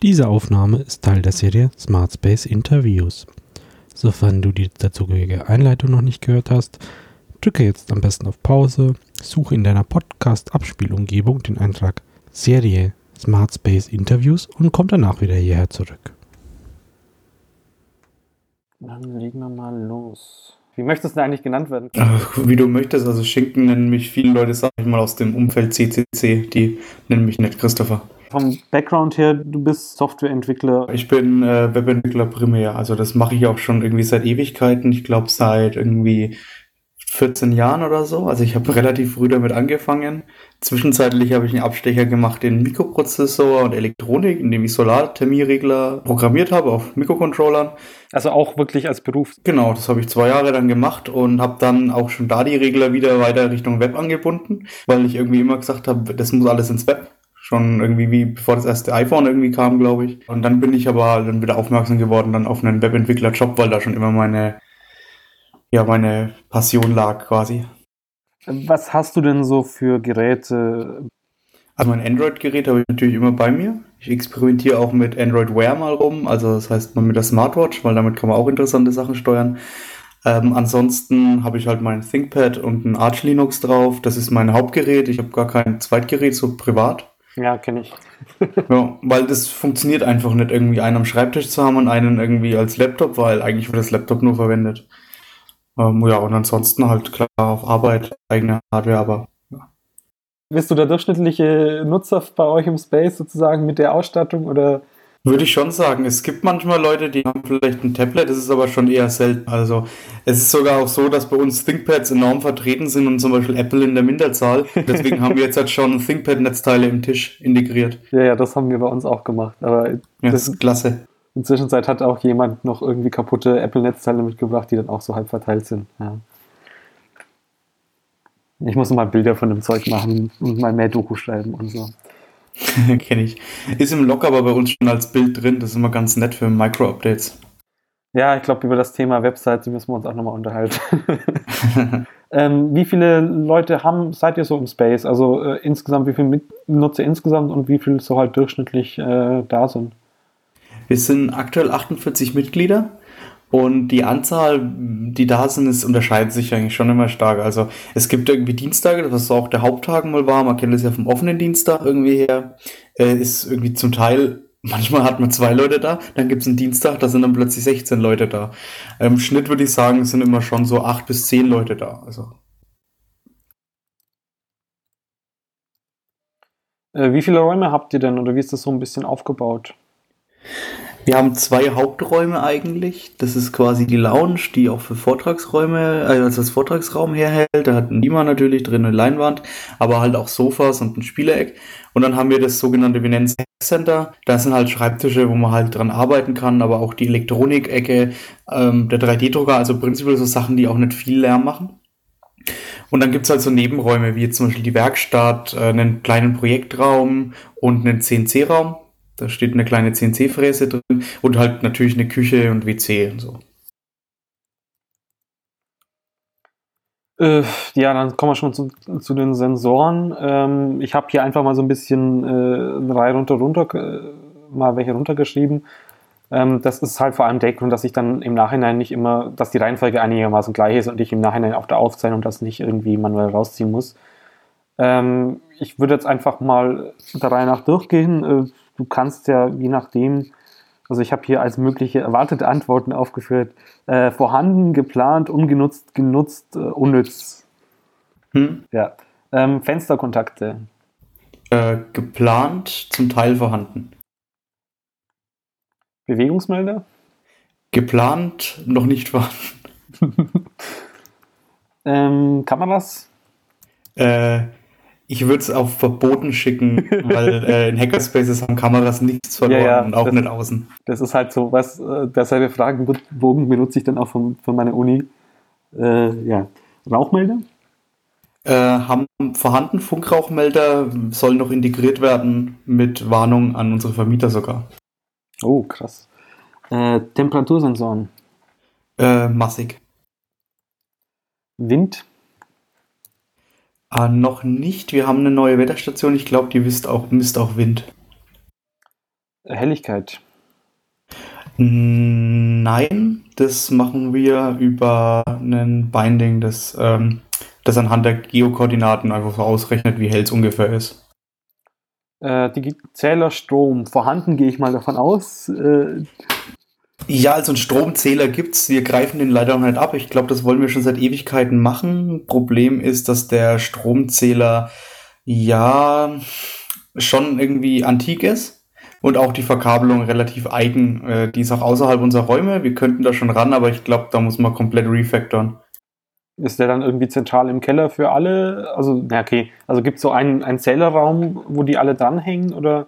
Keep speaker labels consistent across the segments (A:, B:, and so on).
A: Diese Aufnahme ist Teil der Serie Smart Space Interviews. Sofern du die dazugehörige Einleitung noch nicht gehört hast, drücke jetzt am besten auf Pause, suche in deiner Podcast-Abspielumgebung den Eintrag Serie Smart Space Interviews und komm danach wieder hierher zurück.
B: Dann legen wir mal los. Wie möchtest du denn eigentlich genannt werden?
C: Ach, wie du möchtest, also Schinken nennen mich viele Leute, sag ich mal, aus dem Umfeld CCC, die nennen mich nicht Christopher.
B: Vom Background her, du bist Softwareentwickler.
C: Ich bin äh, Webentwickler primär, also das mache ich auch schon irgendwie seit Ewigkeiten. Ich glaube seit irgendwie 14 Jahren oder so. Also ich habe relativ früh damit angefangen. Zwischenzeitlich habe ich einen Abstecher gemacht in Mikroprozessor und Elektronik, indem ich Solarthermieregler programmiert habe auf Mikrocontrollern.
B: Also auch wirklich als Beruf.
C: Genau, das habe ich zwei Jahre dann gemacht und habe dann auch schon da die Regler wieder weiter Richtung Web angebunden, weil ich irgendwie immer gesagt habe, das muss alles ins Web. Schon irgendwie wie bevor das erste iPhone irgendwie kam, glaube ich. Und dann bin ich aber dann wieder aufmerksam geworden dann auf einen Webentwickler-Job, weil da schon immer meine ja, meine Passion lag quasi.
B: Was hast du denn so für Geräte?
C: Also mein Android-Gerät habe ich natürlich immer bei mir. Ich experimentiere auch mit Android Wear mal rum, also das heißt mal mit der Smartwatch, weil damit kann man auch interessante Sachen steuern. Ähm, ansonsten habe ich halt mein ThinkPad und ein Arch Linux drauf. Das ist mein Hauptgerät. Ich habe gar kein Zweitgerät, so privat.
B: Ja, kenne ich.
C: ja, weil das funktioniert einfach nicht, irgendwie einen am Schreibtisch zu haben und einen irgendwie als Laptop, weil eigentlich wird das Laptop nur verwendet. Ähm, ja, und ansonsten halt klar auf Arbeit, eigene Hardware, aber ja.
B: Bist du der durchschnittliche Nutzer bei euch im Space sozusagen mit der Ausstattung oder?
C: Würde ich schon sagen. Es gibt manchmal Leute, die haben vielleicht ein Tablet, das ist aber schon eher selten. Also es ist sogar auch so, dass bei uns ThinkPads enorm vertreten sind und zum Beispiel Apple in der Minderzahl. Deswegen haben wir jetzt halt schon ThinkPad-Netzteile im Tisch integriert.
B: Ja, ja, das haben wir bei uns auch gemacht. Aber
C: ja, das ist klasse.
B: Inzwischen hat auch jemand noch irgendwie kaputte Apple-Netzteile mitgebracht, die dann auch so halb verteilt sind. Ja. Ich muss mal Bilder von dem Zeug machen und mal mehr Doku schreiben und so.
C: Kenne ich. Ist im Log aber bei uns schon als Bild drin. Das ist immer ganz nett für Micro-Updates.
B: Ja, ich glaube, über das Thema Webseite müssen wir uns auch nochmal unterhalten. ähm, wie viele Leute haben, seid ihr so im Space? Also äh, insgesamt, wie viele Nutzer insgesamt und wie viele so halt durchschnittlich äh, da sind?
C: Wir sind aktuell 48 Mitglieder und die Anzahl, die da sind, ist, unterscheidet sich eigentlich schon immer stark. Also es gibt irgendwie Dienstage, was auch der Haupttag mal war, man kennt das ja vom offenen Dienstag irgendwie her, äh, ist irgendwie zum Teil, manchmal hat man zwei Leute da, dann gibt es einen Dienstag, da sind dann plötzlich 16 Leute da. Im Schnitt würde ich sagen, sind immer schon so acht bis zehn Leute da. Also.
B: Äh, wie viele Räume habt ihr denn oder wie ist das so ein bisschen aufgebaut?
C: Wir haben zwei Haupträume eigentlich. Das ist quasi die Lounge, die auch für Vortragsräume, äh, also als Vortragsraum herhält. Da hat ein Beamer natürlich drin, eine Leinwand, aber halt auch Sofas und ein Spielereck. Und dann haben wir das sogenannte, wir nennen es Center. Da sind halt Schreibtische, wo man halt dran arbeiten kann, aber auch die Elektronik-Ecke, ähm, der 3D-Drucker, also prinzipiell so Sachen, die auch nicht viel Lärm machen. Und dann gibt's halt so Nebenräume, wie zum Beispiel die Werkstatt, äh, einen kleinen Projektraum und einen CNC-Raum da steht eine kleine CNC-Fräse drin und halt natürlich eine Küche und WC und so.
B: Äh, ja, dann kommen wir schon zu, zu den Sensoren. Ähm, ich habe hier einfach mal so ein bisschen äh, drei runter, runter, äh, mal welche runtergeschrieben. Ähm, das ist halt vor allem der Grund, dass ich dann im Nachhinein nicht immer, dass die Reihenfolge einigermaßen gleich ist und ich im Nachhinein auf der Aufzeichnung das nicht irgendwie manuell rausziehen muss. Ähm, ich würde jetzt einfach mal der Reihe nach durchgehen. Du kannst ja je nachdem, also ich habe hier als mögliche erwartete Antworten aufgeführt, äh, vorhanden, geplant, ungenutzt, genutzt, äh, unnütz. Hm? Ja. Ähm, Fensterkontakte.
C: Äh, geplant, zum Teil vorhanden.
B: Bewegungsmelder?
C: Geplant, noch nicht vorhanden.
B: ähm, Kameras?
C: Äh, ich würde es auf verboten schicken, weil äh, in Hackerspaces haben Kameras nichts verloren ja, ja, und auch
B: das,
C: nicht außen.
B: Das ist halt so was, äh, derselbe Fragenbogen benutze ich dann auch von, von meiner Uni. Äh, ja. Rauchmelder?
C: Äh, haben vorhanden Funkrauchmelder, sollen noch integriert werden mit Warnung an unsere Vermieter sogar.
B: Oh, krass. Äh, Temperatursensoren?
C: Äh, massig.
B: Wind?
C: Ah, noch nicht. Wir haben eine neue Wetterstation. Ich glaube, die misst auch, misst auch Wind.
B: Helligkeit.
C: Nein, das machen wir über ein Binding, das, ähm, das anhand der Geokoordinaten einfach so ausrechnet, wie hell es ungefähr ist.
B: Äh, die Zählerstrom vorhanden, gehe ich mal davon aus. Äh,
C: ja, also einen Stromzähler gibt's. Wir greifen den leider noch nicht ab. Ich glaube, das wollen wir schon seit Ewigkeiten machen. Problem ist, dass der Stromzähler ja schon irgendwie antik ist und auch die Verkabelung relativ eigen. Äh, die ist auch außerhalb unserer Räume. Wir könnten da schon ran, aber ich glaube, da muss man komplett refactoren.
B: Ist der dann irgendwie zentral im Keller für alle? Also, na okay. Also gibt es so einen, einen Zählerraum, wo die alle dranhängen oder?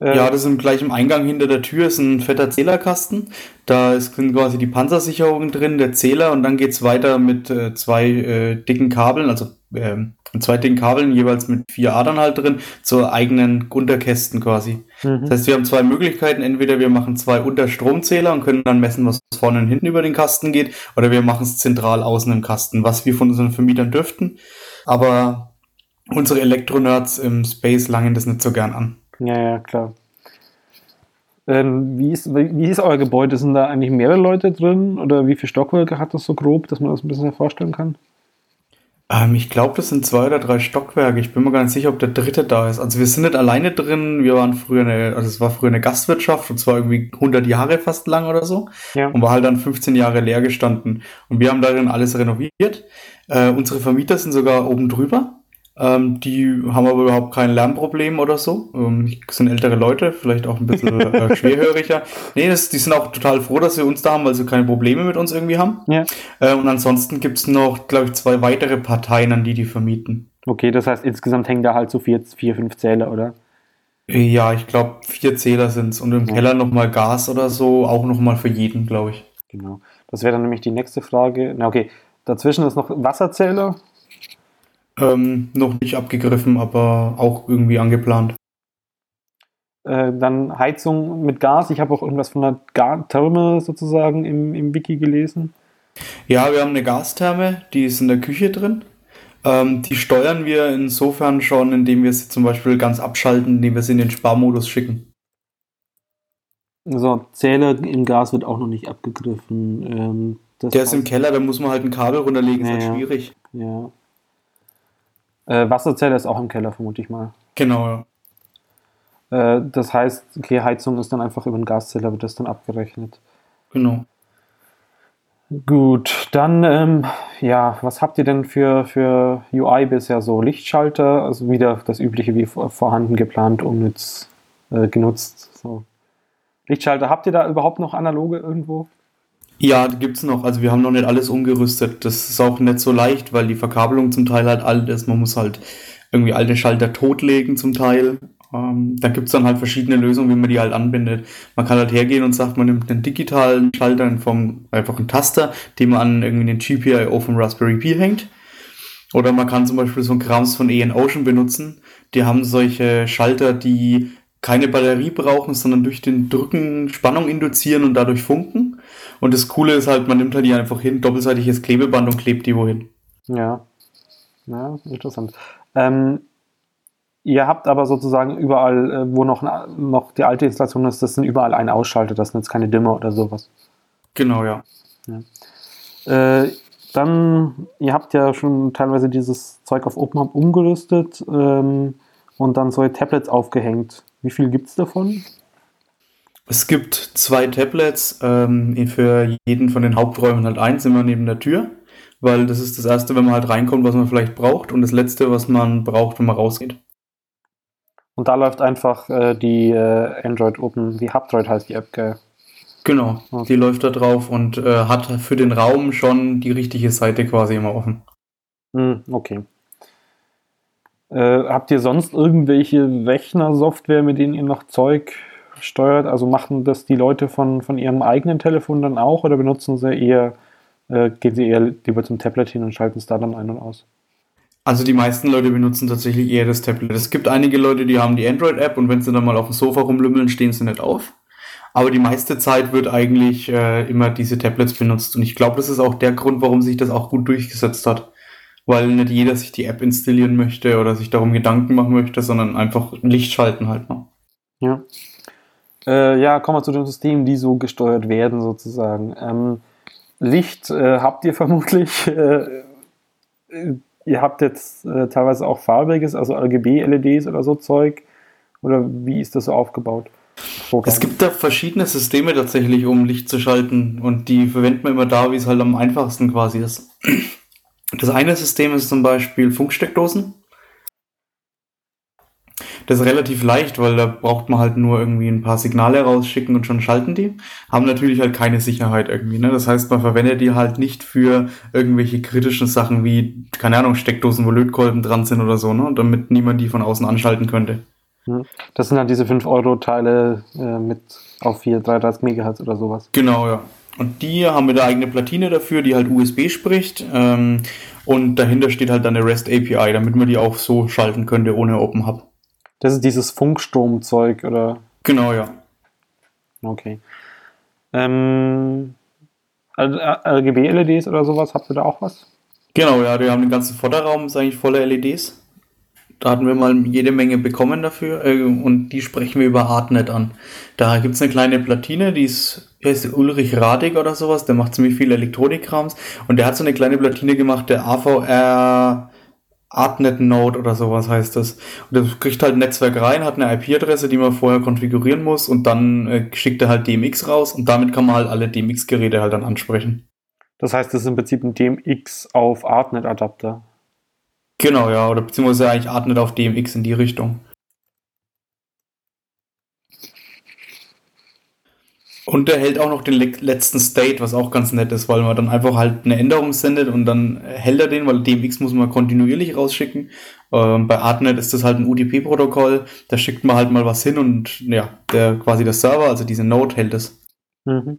C: Äh ja, das ist gleich im Eingang hinter der Tür ist ein fetter Zählerkasten. Da sind quasi die Panzersicherungen drin, der Zähler und dann geht es weiter mit äh, zwei äh, dicken Kabeln, also ähm, zwei dicken Kabeln, jeweils mit vier Adern halt drin, zur eigenen Unterkästen quasi. Mhm. Das heißt, wir haben zwei Möglichkeiten. Entweder wir machen zwei Unterstromzähler und können dann messen, was vorne und hinten über den Kasten geht, oder wir machen es zentral außen im Kasten, was wir von unseren Vermietern dürften. Aber unsere Elektronerds im Space langen das nicht so gern an.
B: Ja, ja, klar. Ähm, wie, ist, wie ist euer Gebäude? Sind da eigentlich mehrere Leute drin? Oder wie viele Stockwerke hat das so grob, dass man das ein bisschen vorstellen kann?
C: Ähm, ich glaube, das sind zwei oder drei Stockwerke. Ich bin mir gar nicht sicher, ob der dritte da ist. Also wir sind nicht alleine drin. Wir waren früher eine, also es war früher eine Gastwirtschaft und zwar irgendwie 100 Jahre fast lang oder so. Ja. Und war halt dann 15 Jahre leer gestanden. Und wir haben darin alles renoviert. Äh, unsere Vermieter sind sogar oben drüber. Ähm, die haben aber überhaupt kein Lärmproblem oder so. Ähm, sind ältere Leute, vielleicht auch ein bisschen äh, schwerhöriger. Nee, das, die sind auch total froh, dass wir uns da haben, weil sie keine Probleme mit uns irgendwie haben. Ja. Äh, und ansonsten gibt es noch, glaube ich, zwei weitere Parteien, an die die vermieten.
B: Okay, das heißt, insgesamt hängen da halt so vier, vier fünf Zähler, oder?
C: Ja, ich glaube, vier Zähler sind es. Und im ja. Keller nochmal Gas oder so, auch nochmal für jeden, glaube ich.
B: Genau. Das wäre dann nämlich die nächste Frage. Na, okay. Dazwischen ist noch Wasserzähler.
C: Ähm, noch nicht abgegriffen, aber auch irgendwie angeplant.
B: Äh, dann Heizung mit Gas. Ich habe auch irgendwas von einer Gar Therme sozusagen im, im Wiki gelesen.
C: Ja, wir haben eine Gastherme, die ist in der Küche drin. Ähm, die steuern wir insofern schon, indem wir sie zum Beispiel ganz abschalten, indem wir sie in den Sparmodus schicken.
B: So, Zähler im Gas wird auch noch nicht abgegriffen. Ähm,
C: der ist im Keller, da muss man halt ein Kabel runterlegen, ja, ist halt schwierig.
B: Ja. Äh, Wasserzelle ist auch im Keller, vermute ich mal.
C: Genau,
B: ja. Äh, das heißt, okay, Heizung ist dann einfach über den Gaszähler, wird das dann abgerechnet.
C: Genau.
B: Gut, dann, ähm, ja, was habt ihr denn für, für UI bisher so? Lichtschalter, also wieder das übliche wie vorhanden, geplant, unnütz, äh, genutzt. So. Lichtschalter, habt ihr da überhaupt noch analoge irgendwo?
C: Ja, gibt es noch. Also wir haben noch nicht alles umgerüstet. Das ist auch nicht so leicht, weil die Verkabelung zum Teil halt alt ist. Man muss halt irgendwie alte Schalter totlegen zum Teil. Ähm, da gibt es dann halt verschiedene Lösungen, wie man die halt anbindet. Man kann halt hergehen und sagt, man nimmt einen digitalen Schalter in Form einfach einen Taster, den man an irgendwie den GPIO vom Raspberry Pi hängt. Oder man kann zum Beispiel so ein Krams von EN Ocean benutzen. Die haben solche Schalter, die keine Batterie brauchen, sondern durch den Drücken Spannung induzieren und dadurch funken. Und das Coole ist halt, man nimmt halt die einfach hin, doppelseitiges Klebeband und klebt die wohin.
B: Ja. Ja, interessant. Ähm, ihr habt aber sozusagen überall, äh, wo noch, noch die alte Installation ist, das sind überall ein Ausschalter, das sind jetzt keine Dimmer oder sowas.
C: Genau, ja.
B: ja. Äh, dann, ihr habt ja schon teilweise dieses Zeug auf OpenHub umgerüstet ähm, und dann solche Tablets aufgehängt. Wie viel gibt es davon?
C: Es gibt zwei Tablets, ähm, für jeden von den Haupträumen halt eins immer neben der Tür, weil das ist das erste, wenn man halt reinkommt, was man vielleicht braucht und das letzte, was man braucht, wenn man rausgeht.
B: Und da läuft einfach äh, die äh, Android Open, wie Hubdroid heißt die App, gell?
C: Genau, okay. die läuft da drauf und äh, hat für den Raum schon die richtige Seite quasi immer offen.
B: Mm, okay. Äh, habt ihr sonst irgendwelche Rechner-Software, mit denen ihr noch Zeug steuert? Also machen das die Leute von, von ihrem eigenen Telefon dann auch oder benutzen sie eher, äh, gehen sie eher lieber zum Tablet hin und schalten es da dann ein und aus?
C: Also die meisten Leute benutzen tatsächlich eher das Tablet. Es gibt einige Leute, die haben die Android-App und wenn sie dann mal auf dem Sofa rumlümmeln, stehen sie nicht auf. Aber die meiste Zeit wird eigentlich äh, immer diese Tablets benutzt. Und ich glaube, das ist auch der Grund, warum sich das auch gut durchgesetzt hat. Weil nicht jeder sich die App installieren möchte oder sich darum Gedanken machen möchte, sondern einfach Licht schalten halt noch.
B: Ja. Äh, ja, kommen wir zu den Systemen, die so gesteuert werden, sozusagen. Ähm, Licht äh, habt ihr vermutlich. Äh, äh ihr habt jetzt äh, teilweise auch farbiges, also RGB-LEDs oder so Zeug. Oder wie ist das so aufgebaut?
C: Programm. Es gibt da verschiedene Systeme tatsächlich, um Licht zu schalten. Und die verwenden wir immer da, wie es halt am einfachsten quasi ist. Das eine System ist zum Beispiel Funksteckdosen. Das ist relativ leicht, weil da braucht man halt nur irgendwie ein paar Signale rausschicken und schon schalten die. Haben natürlich halt keine Sicherheit irgendwie. Ne? Das heißt, man verwendet die halt nicht für irgendwelche kritischen Sachen wie, keine Ahnung, Steckdosen, wo Lötkolben dran sind oder so, ne? damit niemand die von außen anschalten könnte.
B: Hm. Das sind dann diese 5-Euro-Teile äh, mit auf 4, 33 MHz oder sowas.
C: Genau, ja. Und die haben wir eine eigene Platine dafür, die halt USB spricht. Ähm, und dahinter steht halt dann eine REST API, damit man die auch so schalten könnte ohne Open Hub.
B: Das ist dieses Funkstromzeug, oder?
C: Genau, ja.
B: Okay. Ähm, RGB-LEDs oder sowas, habt ihr da auch was?
C: Genau, ja, wir haben den ganzen Vorderraum, ist eigentlich voller LEDs. Da hatten wir mal jede Menge bekommen dafür äh, und die sprechen wir über Artnet an. Da gibt es eine kleine Platine, die ist, heißt Ulrich Radig oder sowas, der macht ziemlich viel Elektronikkrams und der hat so eine kleine Platine gemacht, der AVR Artnet Node oder sowas heißt das. Und der kriegt halt ein Netzwerk rein, hat eine IP-Adresse, die man vorher konfigurieren muss und dann äh, schickt er halt DMX raus und damit kann man halt alle DMX-Geräte halt dann ansprechen.
B: Das heißt, das ist im Prinzip ein DMX auf Artnet-Adapter.
C: Genau, ja, oder beziehungsweise eigentlich Artnet auf DMX in die Richtung. Und der hält auch noch den letzten State, was auch ganz nett ist, weil man dann einfach halt eine Änderung sendet und dann hält er den, weil DMX muss man kontinuierlich rausschicken. Ähm, bei Artnet ist das halt ein UDP-Protokoll, da schickt man halt mal was hin und ja, der quasi der Server, also diese Node hält es. Mhm.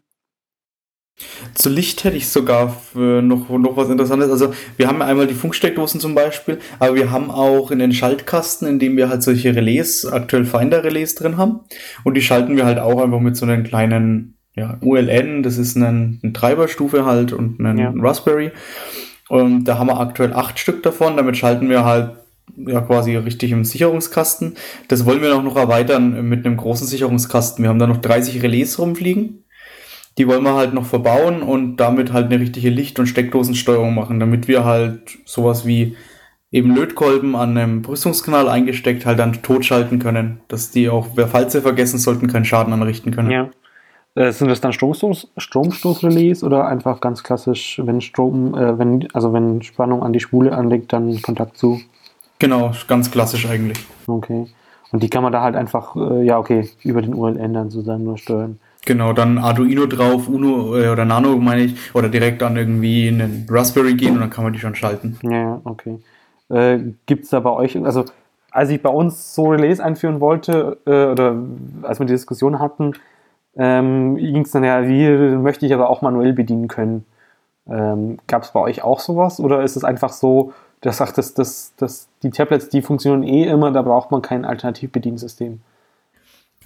C: Zu Licht hätte ich sogar noch, noch was Interessantes. Also wir haben einmal die Funksteckdosen zum Beispiel, aber wir haben auch in den Schaltkasten, in dem wir halt solche Relais, aktuell Finder-Relais drin haben. Und die schalten wir halt auch einfach mit so einem kleinen ja, ULN, das ist eine, eine Treiberstufe halt und einen ja. Raspberry. Und da haben wir aktuell acht Stück davon. Damit schalten wir halt ja quasi richtig im Sicherungskasten. Das wollen wir noch, noch erweitern mit einem großen Sicherungskasten. Wir haben da noch 30 Relais rumfliegen die wollen wir halt noch verbauen und damit halt eine richtige Licht- und Steckdosensteuerung machen, damit wir halt sowas wie eben Lötkolben an einem Brüstungskanal eingesteckt halt dann totschalten können, dass die auch, falls sie vergessen sollten, keinen Schaden anrichten können.
B: Ja. Äh, sind das dann Stromstoß, Stromstoßrelais oder einfach ganz klassisch, wenn Strom, äh, wenn, also wenn Spannung an die Spule anlegt, dann Kontakt zu?
C: Genau, ganz klassisch eigentlich.
B: Okay. Und die kann man da halt einfach, äh, ja, okay, über den ULN dann sozusagen nur steuern.
C: Genau, dann Arduino drauf, Uno äh, oder Nano meine ich, oder direkt an irgendwie einen Raspberry gehen und dann kann man die schon schalten.
B: Ja, okay. Äh, Gibt es da bei euch, also als ich bei uns so Relais einführen wollte, äh, oder als wir die Diskussion hatten, ähm, ging es dann ja, wie möchte ich aber auch manuell bedienen können. Ähm, Gab es bei euch auch sowas oder ist es einfach so, dass sagt, dass, dass, dass die Tablets, die funktionieren eh immer, da braucht man kein Alternativbediensystem?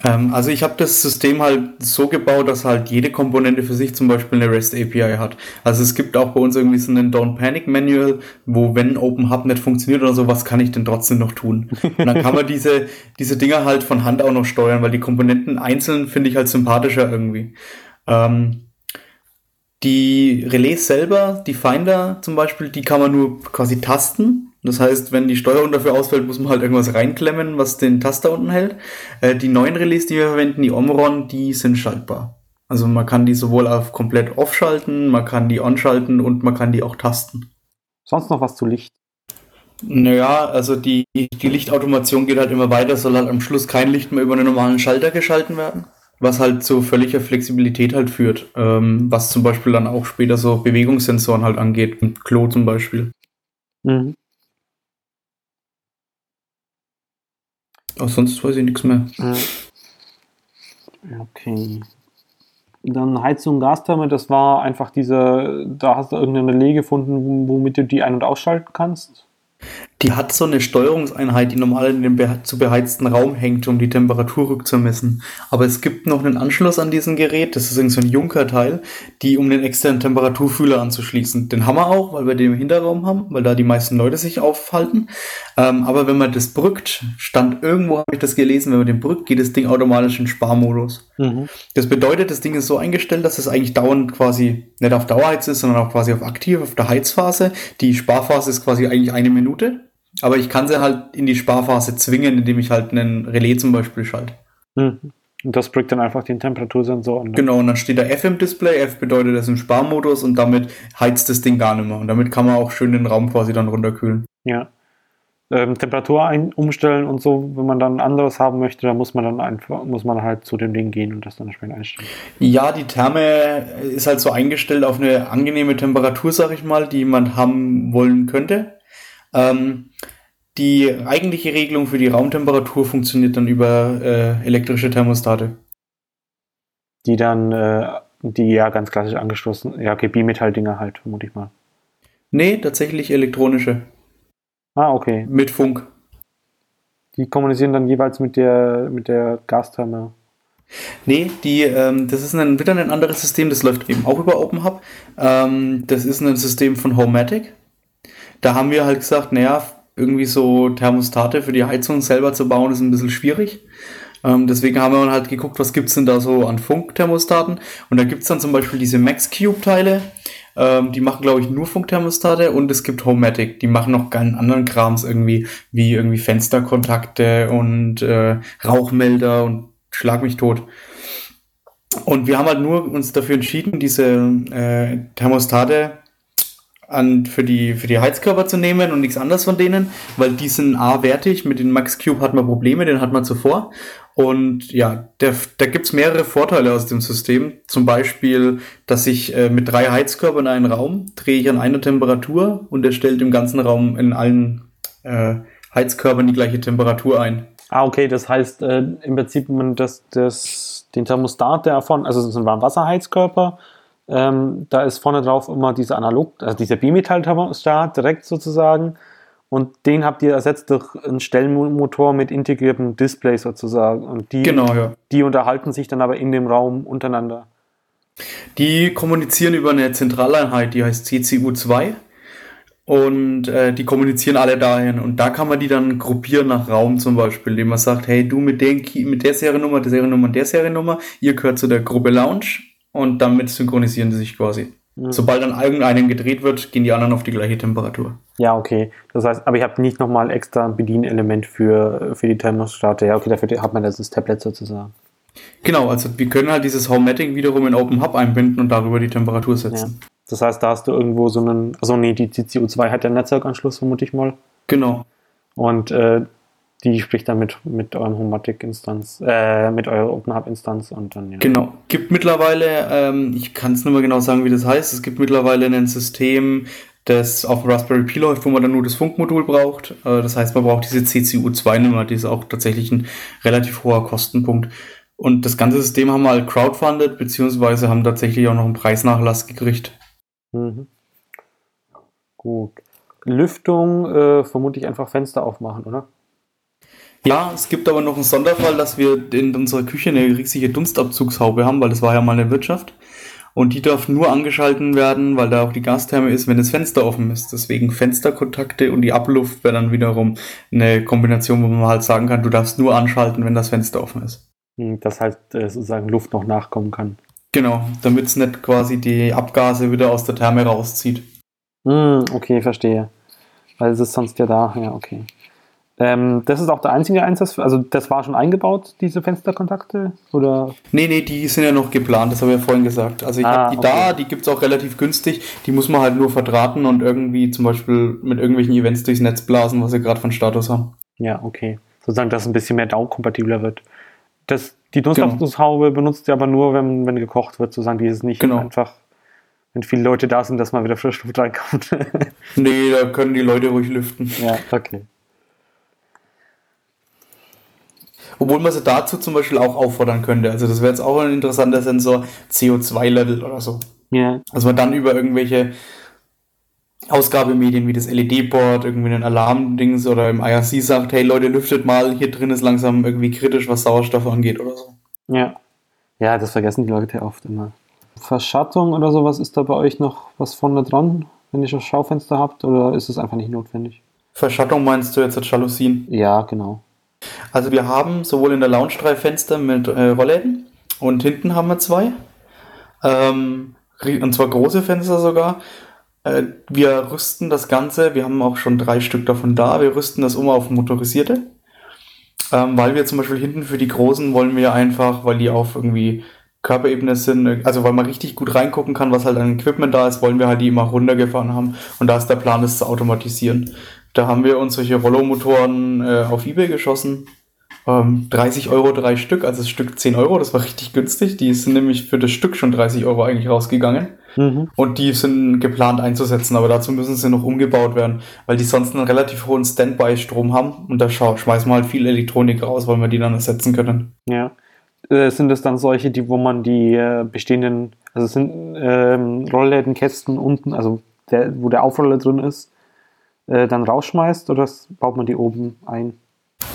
C: Ähm, also ich habe das System halt so gebaut, dass halt jede Komponente für sich zum Beispiel eine REST API hat. Also es gibt auch bei uns irgendwie so einen Don't Panic Manual, wo wenn Open Hub nicht funktioniert oder so, was kann ich denn trotzdem noch tun? Und dann kann man diese, diese Dinger halt von Hand auch noch steuern, weil die Komponenten einzeln finde ich halt sympathischer irgendwie. Ähm, die Relais selber, die Finder zum Beispiel, die kann man nur quasi tasten das heißt, wenn die Steuerung dafür ausfällt, muss man halt irgendwas reinklemmen, was den Taster unten hält. Äh, die neuen Relais, die wir verwenden, die Omron, die sind schaltbar. Also man kann die sowohl auf komplett off schalten, man kann die on schalten und man kann die auch tasten.
B: Sonst noch was zu Licht?
C: Naja, also die, die Lichtautomation geht halt immer weiter, soll halt am Schluss kein Licht mehr über einen normalen Schalter geschalten werden. Was halt zu völliger Flexibilität halt führt. Ähm, was zum Beispiel dann auch später so Bewegungssensoren halt angeht, mit Klo zum Beispiel. Mhm. Auch sonst weiß ich nichts mehr.
B: Okay. Dann Heizung, Gastherme, das war einfach diese, da hast du irgendeine Relais gefunden, womit du die ein- und ausschalten kannst?
C: Die hat so eine Steuerungseinheit, die normal in dem be zu beheizten Raum hängt, um die Temperatur rückzumessen. Aber es gibt noch einen Anschluss an diesem Gerät, das ist irgendwie so ein Junker-Teil, die um den externen Temperaturfühler anzuschließen. Den haben wir auch, weil wir den im Hinterraum haben, weil da die meisten Leute sich aufhalten. Ähm, aber wenn man das brückt, stand irgendwo, habe ich das gelesen, wenn man den brückt, geht das Ding automatisch in Sparmodus. Mhm. Das bedeutet, das Ding ist so eingestellt, dass es eigentlich dauernd quasi nicht auf Dauerheiz ist, sondern auch quasi auf aktiv, auf der Heizphase. Die Sparphase ist quasi eigentlich eine Minute. Aber ich kann sie halt in die Sparphase zwingen, indem ich halt einen Relais zum Beispiel schalte.
B: Mhm. Und das bringt dann einfach den Temperatursensor an.
C: Genau, und dann steht da F im Display. F bedeutet, das ist im Sparmodus und damit heizt das Ding gar nicht mehr. Und damit kann man auch schön den Raum quasi dann runterkühlen.
B: Ja. Ähm, Temperatur ein, umstellen und so, wenn man dann anderes haben möchte, dann muss man dann einfach, muss man halt zu dem Ding gehen und das dann entsprechend einstellen.
C: Ja, die Therme ist halt so eingestellt auf eine angenehme Temperatur, sag ich mal, die man haben wollen könnte. Ähm, die eigentliche Regelung für die Raumtemperatur funktioniert dann über äh, elektrische Thermostate.
B: Die dann, äh, die ja ganz klassisch angeschlossen, ja, okay, Bimetall-Dinger halt, vermute ich mal.
C: Nee, tatsächlich elektronische.
B: Ah, okay.
C: Mit Funk.
B: Die kommunizieren dann jeweils mit der, mit der Gastherme.
C: Nee, die, ähm, das ist ein, wieder ein anderes System, das läuft eben auch über OpenHub. Ähm, das ist ein System von Homematic. Da haben wir halt gesagt, naja, irgendwie so Thermostate für die Heizung selber zu bauen, ist ein bisschen schwierig. Ähm, deswegen haben wir halt geguckt, was gibt's denn da so an Funkthermostaten. Und da gibt's dann zum Beispiel diese Max-Cube-Teile. Ähm, die machen, glaube ich, nur Funkthermostate. Und es gibt Homematic. Die machen noch ganz anderen Krams irgendwie, wie irgendwie Fensterkontakte und äh, Rauchmelder und schlag mich tot. Und wir haben halt nur uns dafür entschieden, diese äh, Thermostate an, für, die, für die Heizkörper zu nehmen und nichts anderes von denen, weil die sind A-wertig. Mit den Max Cube hat man Probleme, den hat man zuvor. Und ja, der, da gibt's mehrere Vorteile aus dem System. Zum Beispiel, dass ich äh, mit drei Heizkörpern in einen Raum drehe ich an einer Temperatur und er stellt im ganzen Raum in allen äh, Heizkörpern die gleiche Temperatur ein.
B: Ah, okay, das heißt äh, im Prinzip, man das, das, den Thermostat davon, also es ist ein Warmwasserheizkörper, ähm, da ist vorne drauf immer dieser analog, also dieser Bimetall-Thermostat direkt sozusagen. Und den habt ihr ersetzt durch einen Stellmotor mit integriertem Display sozusagen. Und die,
C: genau, ja.
B: die unterhalten sich dann aber in dem Raum untereinander.
C: Die kommunizieren über eine Zentraleinheit, die heißt CCU2. Und äh, die kommunizieren alle dahin. Und da kann man die dann gruppieren nach Raum zum Beispiel, indem man sagt, hey, du mit, den, mit der Seriennummer, der Seriennummer und der Seriennummer, ihr gehört zu der Gruppe Lounge und damit synchronisieren sie sich quasi. Mhm. Sobald an irgendeinem gedreht wird, gehen die anderen auf die gleiche Temperatur.
B: Ja, okay. Das heißt, aber ich habe nicht nochmal extra ein Bedienelement für, für die Thermostate. Ja, okay, dafür hat man das Tablet sozusagen.
C: Genau, also wir können halt dieses Homematic wiederum in Open Hub einbinden und darüber die Temperatur setzen.
B: Ja. Das heißt, da hast du irgendwo so einen, also nee, die CCU2 hat ja einen Netzwerkanschluss, vermute ich mal.
C: Genau.
B: Und äh, die spricht dann mit, mit eurem Homatic-Instanz, äh, mit eurer OpenHub-Instanz und dann,
C: ja. Genau. Gibt mittlerweile, ähm, ich kann es nicht mehr genau sagen, wie das heißt, es gibt mittlerweile ein System, das auf Raspberry Pi läuft, wo man dann nur das Funkmodul braucht. Äh, das heißt, man braucht diese CCU2-Nummer, die ist auch tatsächlich ein relativ hoher Kostenpunkt. Und das ganze System haben wir halt crowdfunded, beziehungsweise haben tatsächlich auch noch einen Preisnachlass gekriegt. Mhm.
B: Gut. Lüftung, äh, vermutlich einfach Fenster aufmachen, oder?
C: Ja, es gibt aber noch einen Sonderfall, dass wir in unserer Küche eine riesige Dunstabzugshaube haben, weil das war ja mal eine Wirtschaft. Und die darf nur angeschalten werden, weil da auch die Gastherme ist, wenn das Fenster offen ist. Deswegen Fensterkontakte und die Abluft wäre dann wiederum eine Kombination, wo man halt sagen kann, du darfst nur anschalten, wenn das Fenster offen ist.
B: Hm, dass halt äh, sozusagen Luft noch nachkommen kann.
C: Genau, damit es nicht quasi die Abgase wieder aus der Therme rauszieht.
B: Mm, okay, verstehe. Weil es ist sonst ja da, ja, okay. Ähm, das ist auch der einzige Einsatz, also das war schon eingebaut, diese Fensterkontakte? Oder?
C: Nee, nee, die sind ja noch geplant, das habe ich ja vorhin gesagt. Also ich ah, habe die okay. da, die gibt es auch relativ günstig, die muss man halt nur verdrahten und irgendwie zum Beispiel mit irgendwelchen Events durchs Netz blasen, was sie gerade von Status haben.
B: Ja, okay. Sozusagen, dass es ein bisschen mehr DAO-kompatibler wird. Das, die Dunstabzugshaube genau. benutzt ihr aber nur, wenn, wenn gekocht wird, sozusagen, die ist nicht genau. einfach wenn viele Leute da sind, dass mal wieder Frischluft reinkommt.
C: nee, da können die Leute ruhig lüften.
B: Ja, okay.
C: Obwohl man sie dazu zum Beispiel auch auffordern könnte. Also das wäre jetzt auch ein interessanter Sensor, CO2-Level oder so.
B: Ja.
C: Also man dann über irgendwelche Ausgabemedien wie das LED-Board, irgendwie ein Alarmdings oder im IRC sagt, hey Leute, lüftet mal, hier drin ist langsam irgendwie kritisch, was Sauerstoff angeht oder so.
B: Ja. Ja, das vergessen die Leute oft immer. Verschattung oder sowas ist da bei euch noch was vorne dran, wenn ihr das Schaufenster habt, oder ist es einfach nicht notwendig?
C: Verschattung meinst du jetzt als Jalousien?
B: Ja, genau.
C: Also wir haben sowohl in der Lounge drei Fenster mit äh, Rollläden und hinten haben wir zwei. Ähm, und zwar große Fenster sogar. Äh, wir rüsten das Ganze, wir haben auch schon drei Stück davon da, wir rüsten das um auf motorisierte. Ähm, weil wir zum Beispiel hinten für die Großen wollen wir einfach, weil die auf irgendwie Körperebene sind, also weil man richtig gut reingucken kann, was halt an Equipment da ist, wollen wir halt die immer runtergefahren haben. Und da ist der Plan, das zu automatisieren. Da haben wir uns solche Rollo-Motoren äh, auf Ebay geschossen. Ähm, 30 Euro drei Stück, also das Stück 10 Euro, das war richtig günstig. Die sind nämlich für das Stück schon 30 Euro eigentlich rausgegangen. Mhm. Und die sind geplant einzusetzen, aber dazu müssen sie noch umgebaut werden, weil die sonst einen relativ hohen Standby-Strom haben und da schmeißen wir halt viel Elektronik raus, weil wir die dann ersetzen können.
B: Ja. Äh, sind das dann solche, die, wo man die äh, bestehenden, also sind ähm, Rolllädenkästen unten, also der, wo der Aufroller drin ist, äh, dann rausschmeißt oder baut man die oben ein?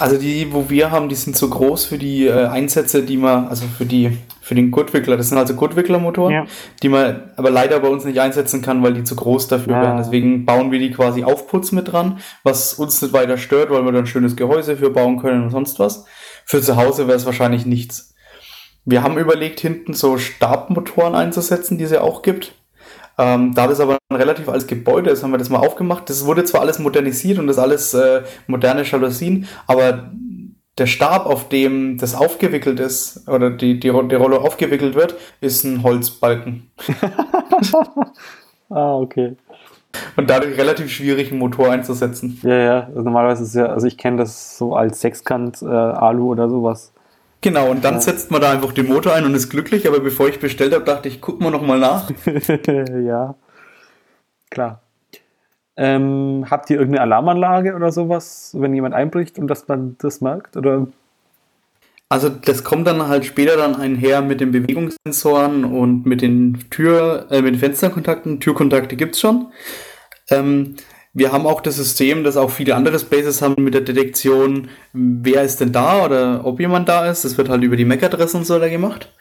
C: Also die, wo wir haben, die sind zu groß für die äh, Einsätze, die man, also für die, für den Gurtwickler. Das sind also Gurtwicklermotoren, ja. die man aber leider bei uns nicht einsetzen kann, weil die zu groß dafür ja. wären. Deswegen bauen wir die quasi Aufputz mit dran, was uns nicht weiter stört, weil wir dann ein schönes Gehäuse für bauen können und sonst was. Für zu Hause wäre es wahrscheinlich nichts. Wir haben überlegt, hinten so Stabmotoren einzusetzen, die es ja auch gibt. Ähm, da das aber ein relativ altes Gebäude ist, haben wir das mal aufgemacht. Das wurde zwar alles modernisiert und das alles äh, moderne Jalousien, aber der Stab, auf dem das aufgewickelt ist, oder die, die, die Rolle aufgewickelt wird, ist ein Holzbalken.
B: ah, okay.
C: Und dadurch relativ schwierig, einen Motor einzusetzen.
B: Ja, ja. Also normalerweise ist es ja, also ich kenne das so als Sechskant äh, Alu oder sowas.
C: Genau, und dann ja. setzt man da einfach den Motor ein und ist glücklich, aber bevor ich bestellt habe, dachte ich, guck mal nochmal nach.
B: ja, klar. Ähm, habt ihr irgendeine Alarmanlage oder sowas, wenn jemand einbricht und dass man das merkt? Oder?
C: Also das kommt dann halt später dann einher mit den Bewegungssensoren und mit den Tür, äh, mit den Fensterkontakten. Türkontakte gibt's schon. Ähm, wir haben auch das System, das auch viele andere Spaces haben mit der Detektion, wer ist denn da oder ob jemand da ist. Das wird halt über die MAC-Adresse und so da gemacht.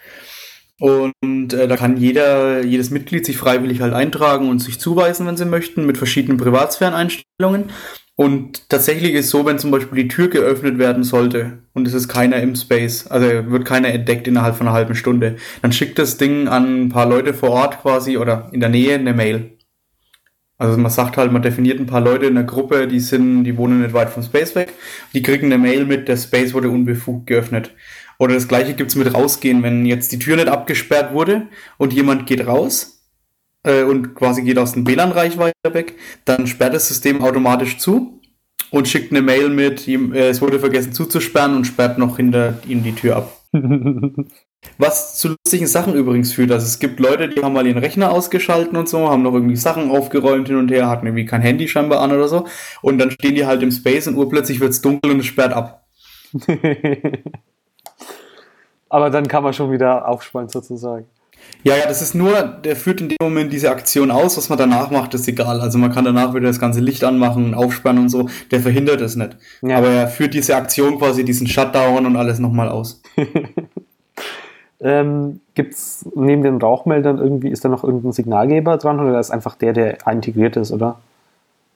C: Und äh, da kann jeder, jedes Mitglied sich freiwillig halt eintragen und sich zuweisen, wenn sie möchten, mit verschiedenen Privatsphären-Einstellungen. Und tatsächlich ist so, wenn zum Beispiel die Tür geöffnet werden sollte und es ist keiner im Space, also wird keiner entdeckt innerhalb von einer halben Stunde, dann schickt das Ding an ein paar Leute vor Ort quasi oder in der Nähe eine Mail. Also man sagt halt, man definiert ein paar Leute in der Gruppe, die sind, die wohnen nicht weit vom Space weg, die kriegen eine Mail mit, der Space wurde unbefugt geöffnet. Oder das gleiche gibt's mit rausgehen, wenn jetzt die Tür nicht abgesperrt wurde und jemand geht raus äh, und quasi geht aus dem WLAN-Reichweite weg, dann sperrt das System automatisch zu und schickt eine Mail mit, äh, es wurde vergessen zuzusperren und sperrt noch hinter ihm die Tür ab. Was zu lustigen Sachen übrigens führt. Also es gibt Leute, die haben mal ihren Rechner ausgeschalten und so, haben noch irgendwie Sachen aufgeräumt hin und her, hatten irgendwie kein Handy scheinbar an oder so. Und dann stehen die halt im Space und urplötzlich wird es dunkel und es sperrt ab.
B: Aber dann kann man schon wieder aufspannen sozusagen.
C: Ja, ja, das ist nur, der führt in dem Moment diese Aktion aus, was man danach macht, ist egal. Also man kann danach wieder das ganze Licht anmachen und aufsperren und so, der verhindert es nicht. Ja. Aber er führt diese Aktion quasi, diesen Shutdown und alles nochmal aus.
B: Ähm, Gibt es neben den Rauchmeldern irgendwie, ist da noch irgendein Signalgeber dran oder ist einfach der, der integriert ist, oder?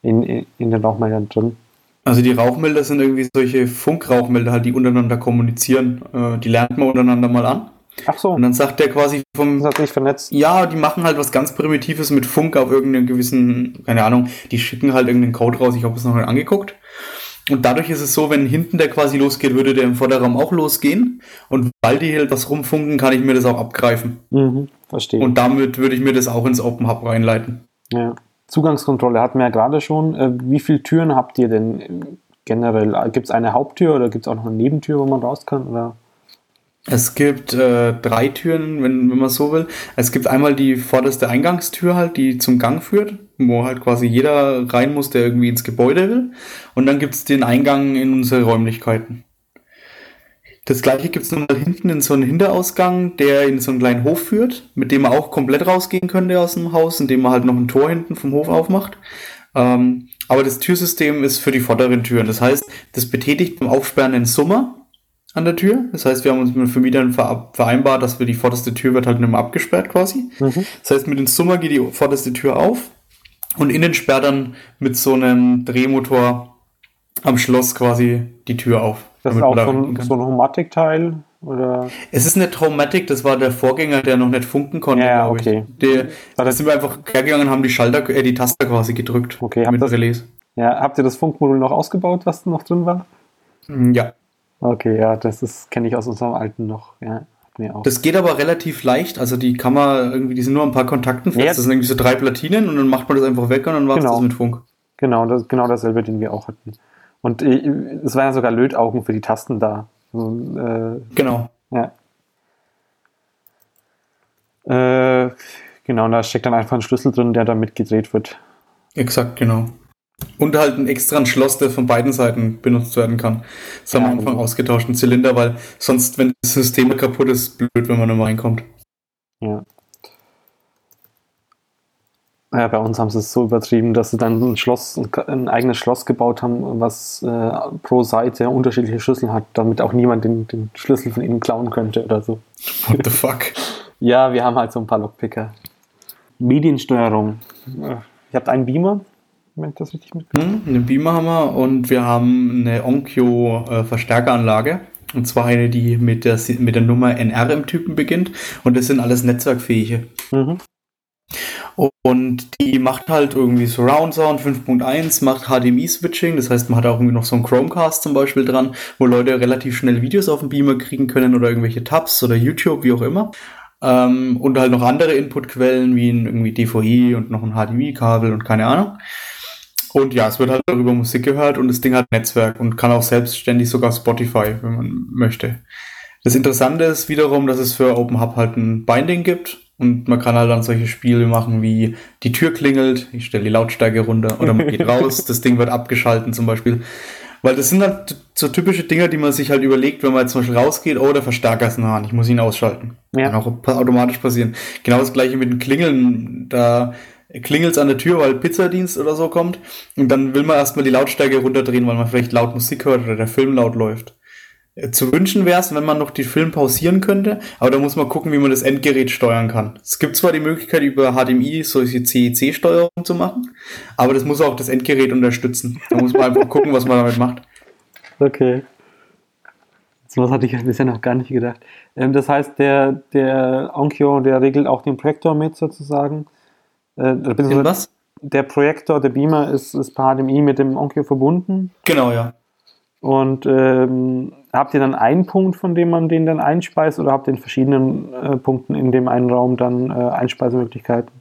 B: In, in, in den Rauchmeldern drin?
C: Also die Rauchmelder sind irgendwie solche Funkrauchmelder, halt, die untereinander kommunizieren. Äh, die lernt man untereinander mal an.
B: Ach so.
C: Und dann sagt der quasi vom.
B: Das hat nicht vernetzt.
C: Ja, die machen halt was ganz Primitives mit Funk auf irgendeinen gewissen, keine Ahnung, die schicken halt irgendeinen Code raus, ich habe es noch nicht angeguckt. Und dadurch ist es so, wenn hinten der quasi losgeht, würde der im Vorderraum auch losgehen. Und weil die halt was rumfunken, kann ich mir das auch abgreifen.
B: Mhm, verstehe.
C: Und damit würde ich mir das auch ins Open Hub reinleiten.
B: Ja. Zugangskontrolle hatten wir ja gerade schon. Äh, wie viele Türen habt ihr denn generell? Gibt es eine Haupttür oder gibt es auch noch eine Nebentür, wo man raus kann? Oder?
C: Es gibt äh, drei Türen, wenn, wenn man so will. Es gibt einmal die vorderste Eingangstür halt, die zum Gang führt, wo halt quasi jeder rein muss, der irgendwie ins Gebäude will. Und dann gibt es den Eingang in unsere Räumlichkeiten. Das gleiche gibt es nochmal hinten in so einen Hinterausgang, der in so einen kleinen Hof führt, mit dem man auch komplett rausgehen könnte aus dem Haus, indem man halt noch ein Tor hinten vom Hof aufmacht. Ähm, aber das Türsystem ist für die vorderen Türen. Das heißt, das betätigt beim Aufsperren den Summer an der Tür. Das heißt, wir haben uns mit den Vermietern vereinbart, dass wir die vorderste Tür wird halt mehr abgesperrt quasi. Mhm. Das heißt, mit dem Summer geht die vorderste Tür auf und innen sperrt dann mit so einem Drehmotor am Schloss quasi die Tür auf.
B: Das ist auch da so ein, so ein Homatic-Teil? Oder?
C: Es ist eine Traumatic, das war der Vorgänger, der noch nicht funken konnte,
B: ja, okay.
C: ich. Die, da sind wir einfach hergegangen und haben die Schalter, äh, die Taster quasi gedrückt.
B: Okay, mit das, Relais. Ja, habt ihr das Funkmodul noch ausgebaut, was noch drin war?
C: Mm, ja.
B: Okay, ja, das kenne ich aus unserem alten noch, ja.
C: Das geht aber relativ leicht. Also die kann man irgendwie, die sind nur ein paar Kontakten fest. Ja. Das sind irgendwie so drei Platinen und dann macht man das einfach weg und dann war
B: genau.
C: das mit Funk.
B: Genau, das, genau dasselbe, den wir auch hatten. Und äh, es waren ja sogar Lötaugen für die Tasten da. Also,
C: äh, genau.
B: Ja. Äh, genau, und da steckt dann einfach ein Schlüssel drin, der damit gedreht wird.
C: Exakt, genau. Und halt ein extra Schloss, der von beiden Seiten benutzt werden kann. Das haben wir am Anfang ausgetauscht, ein Zylinder, weil sonst, wenn das System kaputt ist, blöd, wenn man nur reinkommt.
B: Ja. Ja, bei uns haben sie es so übertrieben, dass sie dann ein Schloss, ein eigenes Schloss gebaut haben, was äh, pro Seite unterschiedliche Schlüssel hat, damit auch niemand den, den Schlüssel von ihnen klauen könnte oder so.
C: What the fuck?
B: ja, wir haben halt so ein paar Lockpicker. Mediensteuerung. Ihr habt einen Beamer, wenn ich das richtig
C: mitbekomme. Hm, einen Beamer haben wir und wir haben eine Onkyo äh, Verstärkeranlage. Und zwar eine, die mit der, mit der Nummer NR im Typen beginnt. Und das sind alles netzwerkfähige. Mhm. Und die macht halt irgendwie Surround Sound 5.1, macht HDMI-Switching, das heißt, man hat auch irgendwie noch so einen Chromecast zum Beispiel dran, wo Leute relativ schnell Videos auf dem Beamer kriegen können oder irgendwelche Tabs oder YouTube, wie auch immer. Ähm, und halt noch andere Inputquellen wie ein irgendwie DVI und noch ein HDMI-Kabel und keine Ahnung. Und ja, es wird halt darüber Musik gehört und das Ding hat Netzwerk und kann auch selbstständig sogar Spotify, wenn man möchte. Das Interessante ist wiederum, dass es für OpenHub halt ein Binding gibt und man kann halt dann solche Spiele machen wie die Tür klingelt, ich stelle die Lautstärke runter oder man geht raus, das Ding wird abgeschalten zum Beispiel. Weil das sind halt so typische Dinge, die man sich halt überlegt, wenn man jetzt zum Beispiel rausgeht, oh, der Verstärker ist nah, ich muss ihn ausschalten. Ja. Kann auch automatisch passieren. Genau das gleiche mit den Klingeln, da klingelt es an der Tür, weil Pizzadienst oder so kommt und dann will man erstmal die Lautstärke runterdrehen, weil man vielleicht laut Musik hört oder der Film laut läuft. Zu wünschen wäre es, wenn man noch die Film pausieren könnte, aber da muss man gucken, wie man das Endgerät steuern kann. Es gibt zwar die Möglichkeit, über HDMI solche CEC-Steuerung zu machen, aber das muss auch das Endgerät unterstützen. Da muss man einfach gucken, was man damit macht.
B: Okay. So was hatte ich bisher noch gar nicht gedacht. Ähm, das heißt, der, der Onkyo, der regelt auch den Projektor mit sozusagen.
C: Äh, was?
B: Der Projektor, der Beamer ist, ist per HDMI mit dem Onkyo verbunden.
C: Genau, ja.
B: Und ähm, habt ihr dann einen Punkt, von dem man den dann einspeist, oder habt ihr in verschiedenen äh, Punkten in dem einen Raum dann äh, Einspeisemöglichkeiten?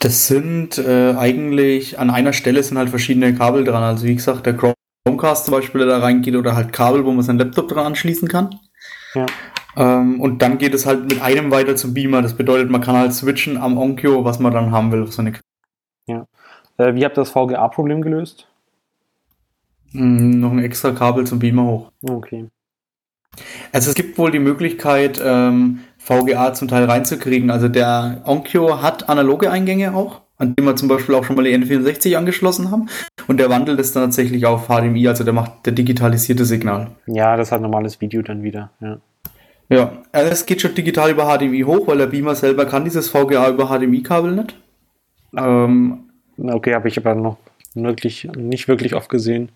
C: Das sind äh, eigentlich an einer Stelle sind halt verschiedene Kabel dran. Also wie gesagt, der Chromecast zum Beispiel, der da reingeht, oder halt Kabel, wo man seinen Laptop dran anschließen kann. Ja. Ähm, und dann geht es halt mit einem weiter zum Beamer. Das bedeutet, man kann halt switchen am Onkyo, was man dann haben will. So eine
B: ja. Äh, wie habt ihr das VGA-Problem gelöst?
C: Mhm, noch ein extra Kabel zum Beamer hoch.
B: Okay.
C: Also es gibt wohl die Möglichkeit, ähm, VGA zum Teil reinzukriegen. Also der Onkyo hat analoge Eingänge auch, an dem wir zum Beispiel auch schon mal die N64 angeschlossen haben. Und der wandelt es dann tatsächlich auf HDMI, also der macht der digitalisierte Signal.
B: Ja, das hat normales Video dann wieder, ja.
C: Ja, also es geht schon digital über HDMI hoch, weil der Beamer selber kann dieses VGA über HDMI-Kabel nicht.
B: Ähm, okay, habe ich aber noch wirklich, nicht wirklich oft gesehen.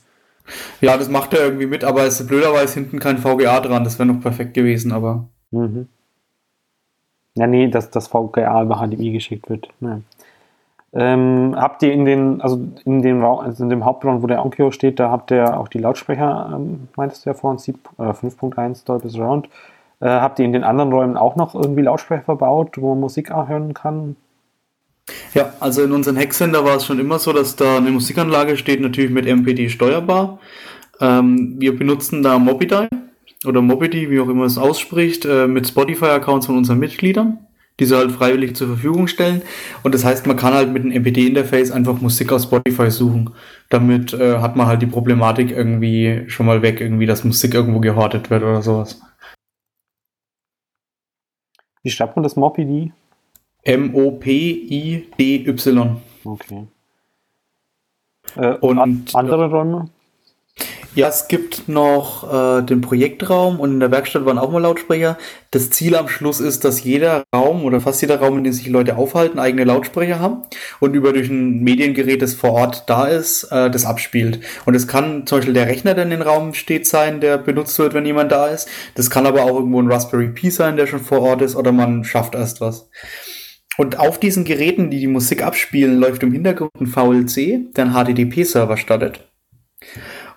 C: Ja, das macht er irgendwie mit, aber es ist blöderweise hinten kein VGA dran. Das wäre noch perfekt gewesen, aber. Mhm.
B: Ja, nee, dass das VGA über HDMI geschickt wird. Ja. Ähm, habt ihr in den, also in dem also in dem Hauptraum, wo der Onkyo steht, da habt ihr auch die Lautsprecher, ähm, meintest du ja vorhin, äh, 5.1 Dolby Surround. Äh, habt ihr in den anderen Räumen auch noch irgendwie Lautsprecher verbaut, wo man Musik hören kann?
C: Ja, also in unserem Hacksender war es schon immer so, dass da eine Musikanlage steht, natürlich mit MPD steuerbar. Ähm, wir benutzen da Mobidai oder Mobidi, wie auch immer es ausspricht, äh, mit Spotify-Accounts von unseren Mitgliedern. die sie halt freiwillig zur Verfügung stellen. Und das heißt, man kann halt mit einem MPD-Interface einfach Musik auf Spotify suchen. Damit äh, hat man halt die Problematik irgendwie schon mal weg, irgendwie, dass Musik irgendwo gehortet wird oder sowas.
B: Wie schreibt man das Mopidi?
C: M-O-P-I-D-Y.
B: Okay. Äh, und andere Räume?
C: Ja, es gibt noch äh, den Projektraum und in der Werkstatt waren auch mal Lautsprecher. Das Ziel am Schluss ist, dass jeder Raum oder fast jeder Raum, in dem sich Leute aufhalten, eigene Lautsprecher haben und über durch ein Mediengerät, das vor Ort da ist, äh, das abspielt. Und es kann zum Beispiel der Rechner, der in den Raum steht, sein, der benutzt wird, wenn jemand da ist. Das kann aber auch irgendwo ein Raspberry Pi sein, der schon vor Ort ist, oder man schafft erst was. Und auf diesen Geräten, die die Musik abspielen, läuft im Hintergrund ein VLC, der einen HTTP-Server startet.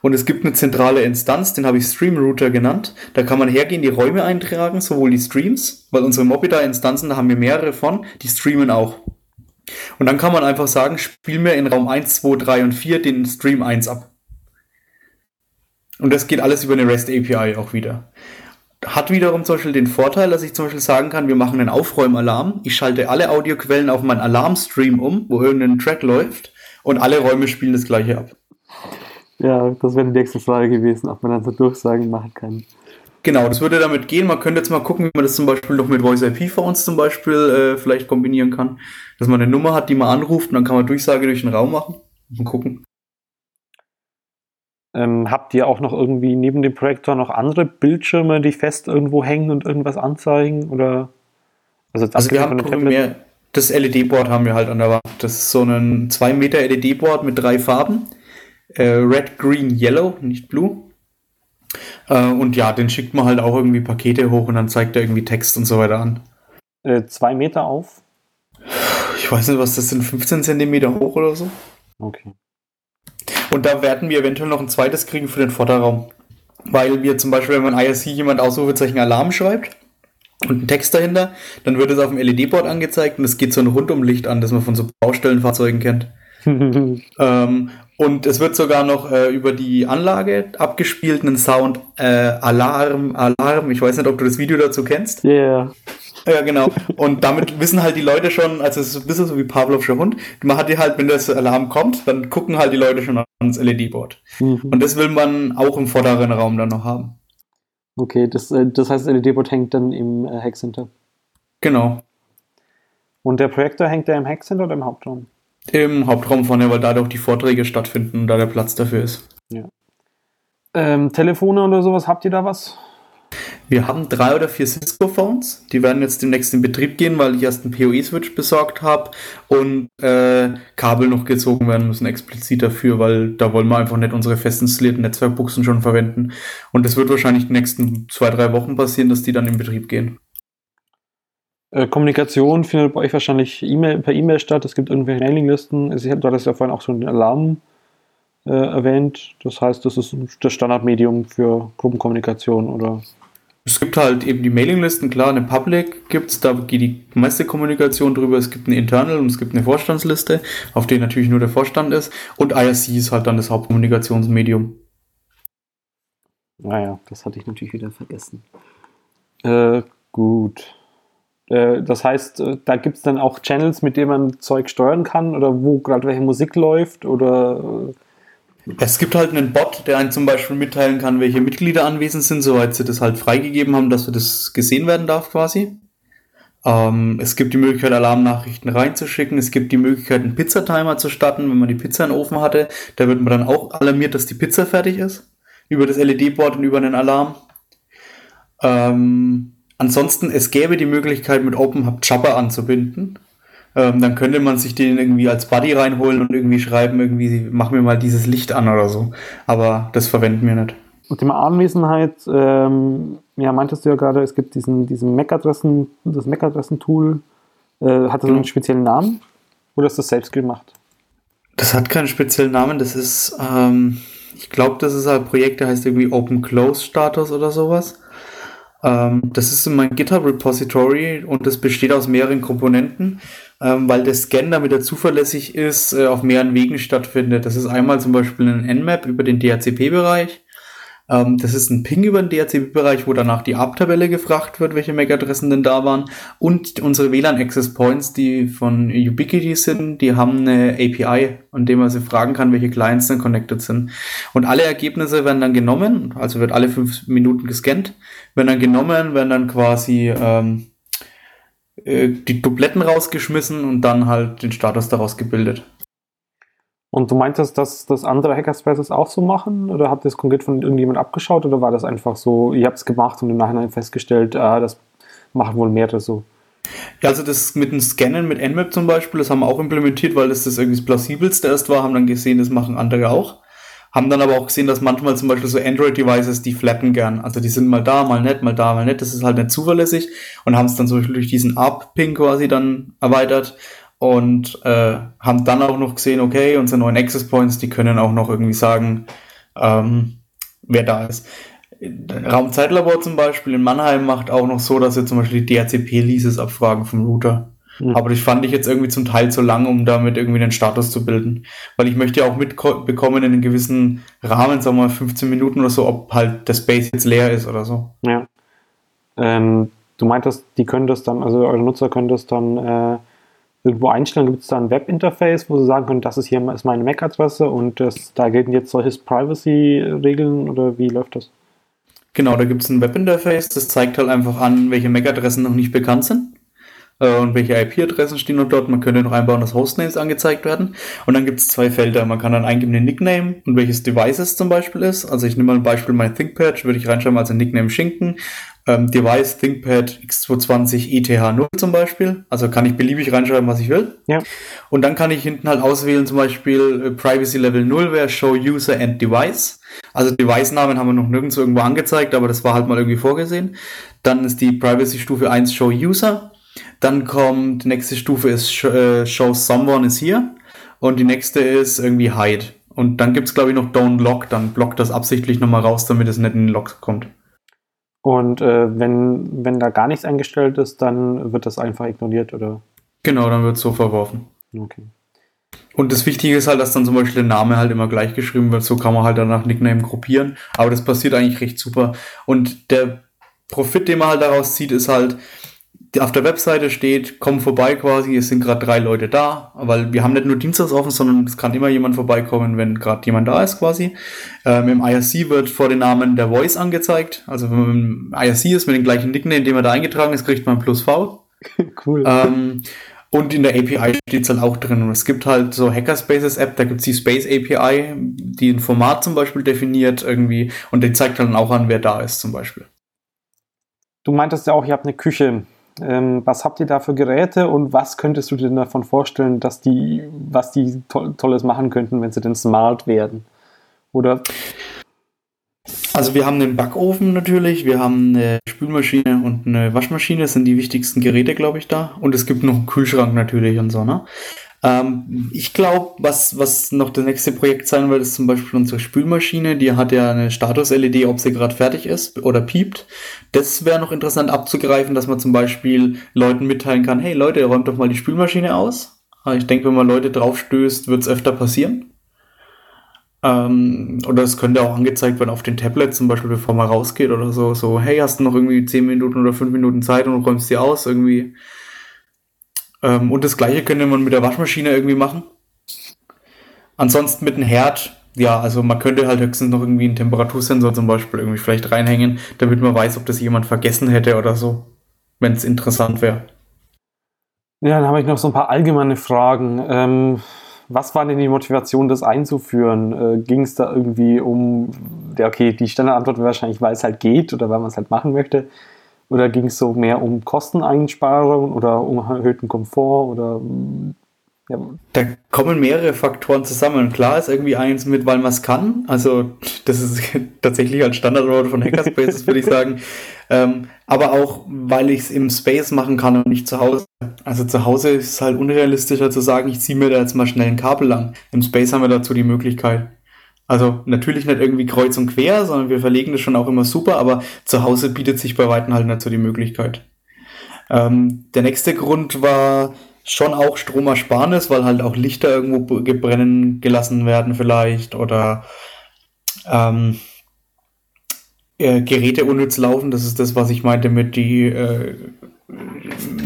C: Und es gibt eine zentrale Instanz, den habe ich Stream Router genannt. Da kann man hergehen, die Räume eintragen, sowohl die Streams, weil unsere Mobida-Instanzen, da haben wir mehrere von, die streamen auch. Und dann kann man einfach sagen, spiel mir in Raum 1, 2, 3 und 4 den Stream 1 ab. Und das geht alles über eine REST API auch wieder. Hat wiederum zum Beispiel den Vorteil, dass ich zum Beispiel sagen kann, wir machen einen Aufräumalarm. Ich schalte alle Audioquellen auf meinen Alarmstream um, wo irgendein Track läuft und alle Räume spielen das gleiche ab.
B: Ja, das wäre die nächste Frage gewesen, ob man dann so Durchsagen machen kann.
C: Genau, das würde damit gehen. Man könnte jetzt mal gucken, wie man das zum Beispiel noch mit Voice IP Phones zum Beispiel äh, vielleicht kombinieren kann. Dass man eine Nummer hat, die man anruft und dann kann man Durchsage durch den Raum machen. Mal gucken.
B: Ähm, habt ihr auch noch irgendwie neben dem Projektor noch andere Bildschirme, die fest irgendwo hängen und irgendwas anzeigen? Oder
C: also, also wir haben mehr, das LED-Board haben wir halt an der Wand. Das ist so ein 2 Meter LED-Board mit drei Farben äh, Red, Green, Yellow, nicht Blue. Äh, und ja, den schickt man halt auch irgendwie Pakete hoch und dann zeigt er irgendwie Text und so weiter an.
B: Äh, zwei Meter auf?
C: Ich weiß nicht, was das sind, 15 Zentimeter hoch oder so.
B: Okay.
C: Und da werden wir eventuell noch ein zweites kriegen für den Vorderraum. Weil wir zum Beispiel, wenn man IRC jemand Ausrufezeichen Alarm schreibt und einen Text dahinter, dann wird es auf dem LED-Board angezeigt und es geht so ein Rundumlicht an, das man von so Baustellenfahrzeugen kennt. ähm, und es wird sogar noch äh, über die Anlage abgespielt, einen Sound äh, Alarm, Alarm. Ich weiß nicht, ob du das Video dazu kennst.
B: Ja. Yeah.
C: Ja, genau. Und damit wissen halt die Leute schon, also es ist ein bisschen so wie Pavlovscher Hund. Man hat die halt, wenn das Alarm kommt, dann gucken halt die Leute schon ans LED-Board. Mhm. Und das will man auch im vorderen Raum dann noch haben.
B: Okay, das, äh, das heißt, das LED-Board hängt dann im äh, Hackcenter.
C: Genau.
B: Und der Projektor hängt der im Hackcenter oder im Hauptraum?
C: Im Hauptraum vorne, weil da doch die Vorträge stattfinden und da der Platz dafür ist.
B: Ja. Ähm, Telefone oder sowas, habt ihr da was?
C: Wir haben drei oder vier Cisco-Phones. Die werden jetzt demnächst in Betrieb gehen, weil ich erst einen PoE-Switch besorgt habe und äh, Kabel noch gezogen werden müssen explizit dafür, weil da wollen wir einfach nicht unsere fest installierten Netzwerkbuchsen schon verwenden. Und das wird wahrscheinlich die nächsten zwei, drei Wochen passieren, dass die dann in Betrieb gehen.
B: Äh, Kommunikation findet bei euch wahrscheinlich e per E-Mail statt. Es gibt irgendwelche Mailinglisten. Also, du hattest ja vorhin auch schon den Alarm äh, erwähnt. Das heißt, das ist das Standardmedium für Gruppenkommunikation oder?
C: Es gibt halt eben die Mailinglisten, klar, eine Public gibt es, da geht die meiste Kommunikation drüber. Es gibt eine Internal und es gibt eine Vorstandsliste, auf der natürlich nur der Vorstand ist. Und IRC ist halt dann das Hauptkommunikationsmedium.
B: Naja, das hatte ich natürlich wieder vergessen. Äh, gut. Äh, das heißt, äh, da gibt es dann auch Channels, mit denen man Zeug steuern kann oder wo gerade welche Musik läuft oder.
C: Äh, es gibt halt einen Bot, der einen zum Beispiel mitteilen kann, welche Mitglieder anwesend sind, soweit sie das halt freigegeben haben, dass das gesehen werden darf quasi. Ähm, es gibt die Möglichkeit, Alarmnachrichten reinzuschicken. Es gibt die Möglichkeit, einen Pizzatimer zu starten, wenn man die Pizza den Ofen hatte. Da wird man dann auch alarmiert, dass die Pizza fertig ist. Über das LED-Board und über einen Alarm. Ähm, Ansonsten, es gäbe die Möglichkeit, mit OpenHub Jabber anzubinden. Ähm, dann könnte man sich den irgendwie als Buddy reinholen und irgendwie schreiben, irgendwie, mach mir mal dieses Licht an oder so. Aber das verwenden wir nicht.
B: Und Thema Anwesenheit, ähm, ja, meintest du ja gerade, es gibt diesen, diesen MAC-Adressen, das MAC-Adressen-Tool. Äh, hat das genau. einen speziellen Namen? Oder ist das selbst gemacht?
C: Das hat keinen speziellen Namen, das ist, ähm, ich glaube, das ist ein Projekt, der heißt irgendwie Open Close Status oder sowas. Ähm, das ist in meinem GitHub Repository und das besteht aus mehreren Komponenten, ähm, weil der Scan, damit er zuverlässig ist, äh, auf mehreren Wegen stattfindet. Das ist einmal zum Beispiel ein Nmap über den DHCP-Bereich. Ähm, das ist ein Ping über den DHCP-Bereich, wo danach die ARP-Tabelle gefragt wird, welche MAC-Adressen denn da waren. Und unsere WLAN-Access Points, die von Ubiquiti sind, die haben eine API, an dem man sie fragen kann, welche Clients dann connected sind. Und alle Ergebnisse werden dann genommen, also wird alle fünf Minuten gescannt, werden dann genommen, werden dann quasi ähm, äh, die Dubletten rausgeschmissen und dann halt den Status daraus gebildet.
B: Und du meintest, dass das andere Hackerspaces auch so machen? Oder habt ihr es konkret von irgendjemand abgeschaut? Oder war das einfach so, ihr habt es gemacht und im Nachhinein festgestellt, ah, das machen wohl mehrere so?
C: Ja, also das mit dem Scannen mit Nmap zum Beispiel, das haben wir auch implementiert, weil das das irgendwie das plausibelste erst war, haben dann gesehen, das machen andere auch. Haben dann aber auch gesehen, dass manchmal zum Beispiel so Android-Devices, die flatten gern. Also die sind mal da, mal nett, mal da, mal nett. Das ist halt nicht zuverlässig und haben es dann zum Beispiel durch diesen ARP-Ping quasi dann erweitert und äh, haben dann auch noch gesehen, okay, unsere neuen Access Points, die können auch noch irgendwie sagen, ähm, wer da ist. Raumzeitlabor zum Beispiel in Mannheim macht auch noch so, dass sie zum Beispiel die DHCP-Leases abfragen vom Router. Mhm. Aber das fand ich jetzt irgendwie zum Teil zu lang, um damit irgendwie einen Status zu bilden. Weil ich möchte ja auch mitbekommen in einem gewissen Rahmen, sagen wir mal 15 Minuten oder so, ob halt der Space jetzt leer ist oder so.
B: Ja. Ähm, du meintest, die können das dann, also eure Nutzer können das dann äh, irgendwo einstellen. Gibt es da ein Webinterface, wo sie sagen können, das ist hier ist meine MAC-Adresse und das, da gelten jetzt solche Privacy-Regeln oder wie läuft das?
C: Genau, da gibt es ein Webinterface, das zeigt halt einfach an, welche MAC-Adressen noch nicht bekannt sind äh, und welche IP-Adressen stehen noch dort. Man könnte noch einbauen, dass Hostnames angezeigt werden. Und dann gibt es zwei Felder. Man kann dann eingeben den Nickname und welches Device es zum Beispiel ist. Also ich nehme mal ein Beispiel mein ThinkPad, würde ich reinschreiben als ein Nickname Schinken. Ähm, Device ThinkPad X220 ETH0 zum Beispiel. Also kann ich beliebig reinschreiben, was ich will.
B: Ja.
C: Und dann kann ich hinten halt auswählen, zum Beispiel äh, Privacy Level 0 wäre Show User and Device. Also Device-Namen haben wir noch nirgends irgendwo angezeigt, aber das war halt mal irgendwie vorgesehen. Dann ist die Privacy Stufe 1 Show User. Dann kommt, die nächste Stufe ist äh, Show Someone is here. Und die nächste ist irgendwie Hide. Und dann gibt es, glaube ich, noch Don't Lock. Dann blockt das absichtlich nochmal raus, damit es nicht in den Lock kommt.
B: Und äh, wenn, wenn da gar nichts eingestellt ist, dann wird das einfach ignoriert, oder?
C: Genau, dann wird es so verworfen.
B: Okay.
C: Und das Wichtige ist halt, dass dann zum Beispiel der Name halt immer gleich geschrieben wird. So kann man halt danach Nickname gruppieren. Aber das passiert eigentlich recht super. Und der Profit, den man halt daraus zieht, ist halt, auf der Webseite steht, komm vorbei quasi, es sind gerade drei Leute da, weil wir haben nicht nur Dienstags offen, sondern es kann immer jemand vorbeikommen, wenn gerade jemand da ist quasi. Ähm, Im IRC wird vor den Namen der Voice angezeigt, also wenn man im IRC ist mit dem gleichen Nickname, den man da eingetragen ist, kriegt man plus V.
B: cool.
C: Ähm, und in der API steht es halt auch drin. Und es gibt halt so Hackerspaces App, da gibt es die Space API, die ein Format zum Beispiel definiert irgendwie und die zeigt dann auch an, wer da ist zum Beispiel.
B: Du meintest ja auch, ihr habt eine Küche. Ähm, was habt ihr da für Geräte und was könntest du dir davon vorstellen, dass die, was die to Tolles machen könnten, wenn sie denn smart werden? Oder?
C: Also wir haben einen Backofen natürlich, wir haben eine Spülmaschine und eine Waschmaschine, das sind die wichtigsten Geräte, glaube ich, da. Und es gibt noch einen Kühlschrank natürlich und so, ne? Ähm, ich glaube, was, was noch das nächste Projekt sein wird, ist zum Beispiel unsere Spülmaschine. Die hat ja eine Status-LED, ob sie gerade fertig ist oder piept. Das wäre noch interessant abzugreifen, dass man zum Beispiel Leuten mitteilen kann, hey Leute, räumt doch mal die Spülmaschine aus. Ich denke, wenn man Leute draufstößt, wird es öfter passieren. Ähm, oder es könnte auch angezeigt werden auf den Tablets, zum Beispiel, bevor man rausgeht oder so. So, hey, hast du noch irgendwie 10 Minuten oder 5 Minuten Zeit und räumst sie aus? Irgendwie ähm, und das gleiche könnte man mit der Waschmaschine irgendwie machen. Ansonsten mit dem Herd, ja, also man könnte halt höchstens noch irgendwie einen Temperatursensor zum Beispiel irgendwie vielleicht reinhängen, damit man weiß, ob das jemand vergessen hätte oder so, wenn es interessant wäre.
B: Ja, dann habe ich noch so ein paar allgemeine Fragen. Ähm, was war denn die Motivation, das einzuführen? Äh, Ging es da irgendwie um, ja, okay, die Standardantwort wäre wahrscheinlich, weil es halt geht oder weil man es halt machen möchte. Oder ging es so mehr um Kosteneinsparungen oder um erhöhten Komfort oder
C: ja. Da kommen mehrere Faktoren zusammen. Klar ist irgendwie eins mit, weil man es kann. Also das ist tatsächlich als Standardwort von Hackerspaces, würde ich sagen. Ähm, aber auch, weil ich es im Space machen kann und nicht zu Hause. Also zu Hause ist es halt unrealistischer zu sagen, ich ziehe mir da jetzt mal schnell ein Kabel lang. Im Space haben wir dazu die Möglichkeit. Also natürlich nicht irgendwie kreuz und quer, sondern wir verlegen das schon auch immer super, aber zu Hause bietet sich bei Weitem halt nicht so die Möglichkeit. Ähm, der nächste Grund war schon auch Stromersparnis, weil halt auch Lichter irgendwo gebrennen gelassen werden vielleicht oder ähm, äh, Geräte unnütz laufen. Das ist das, was ich meinte mit die äh,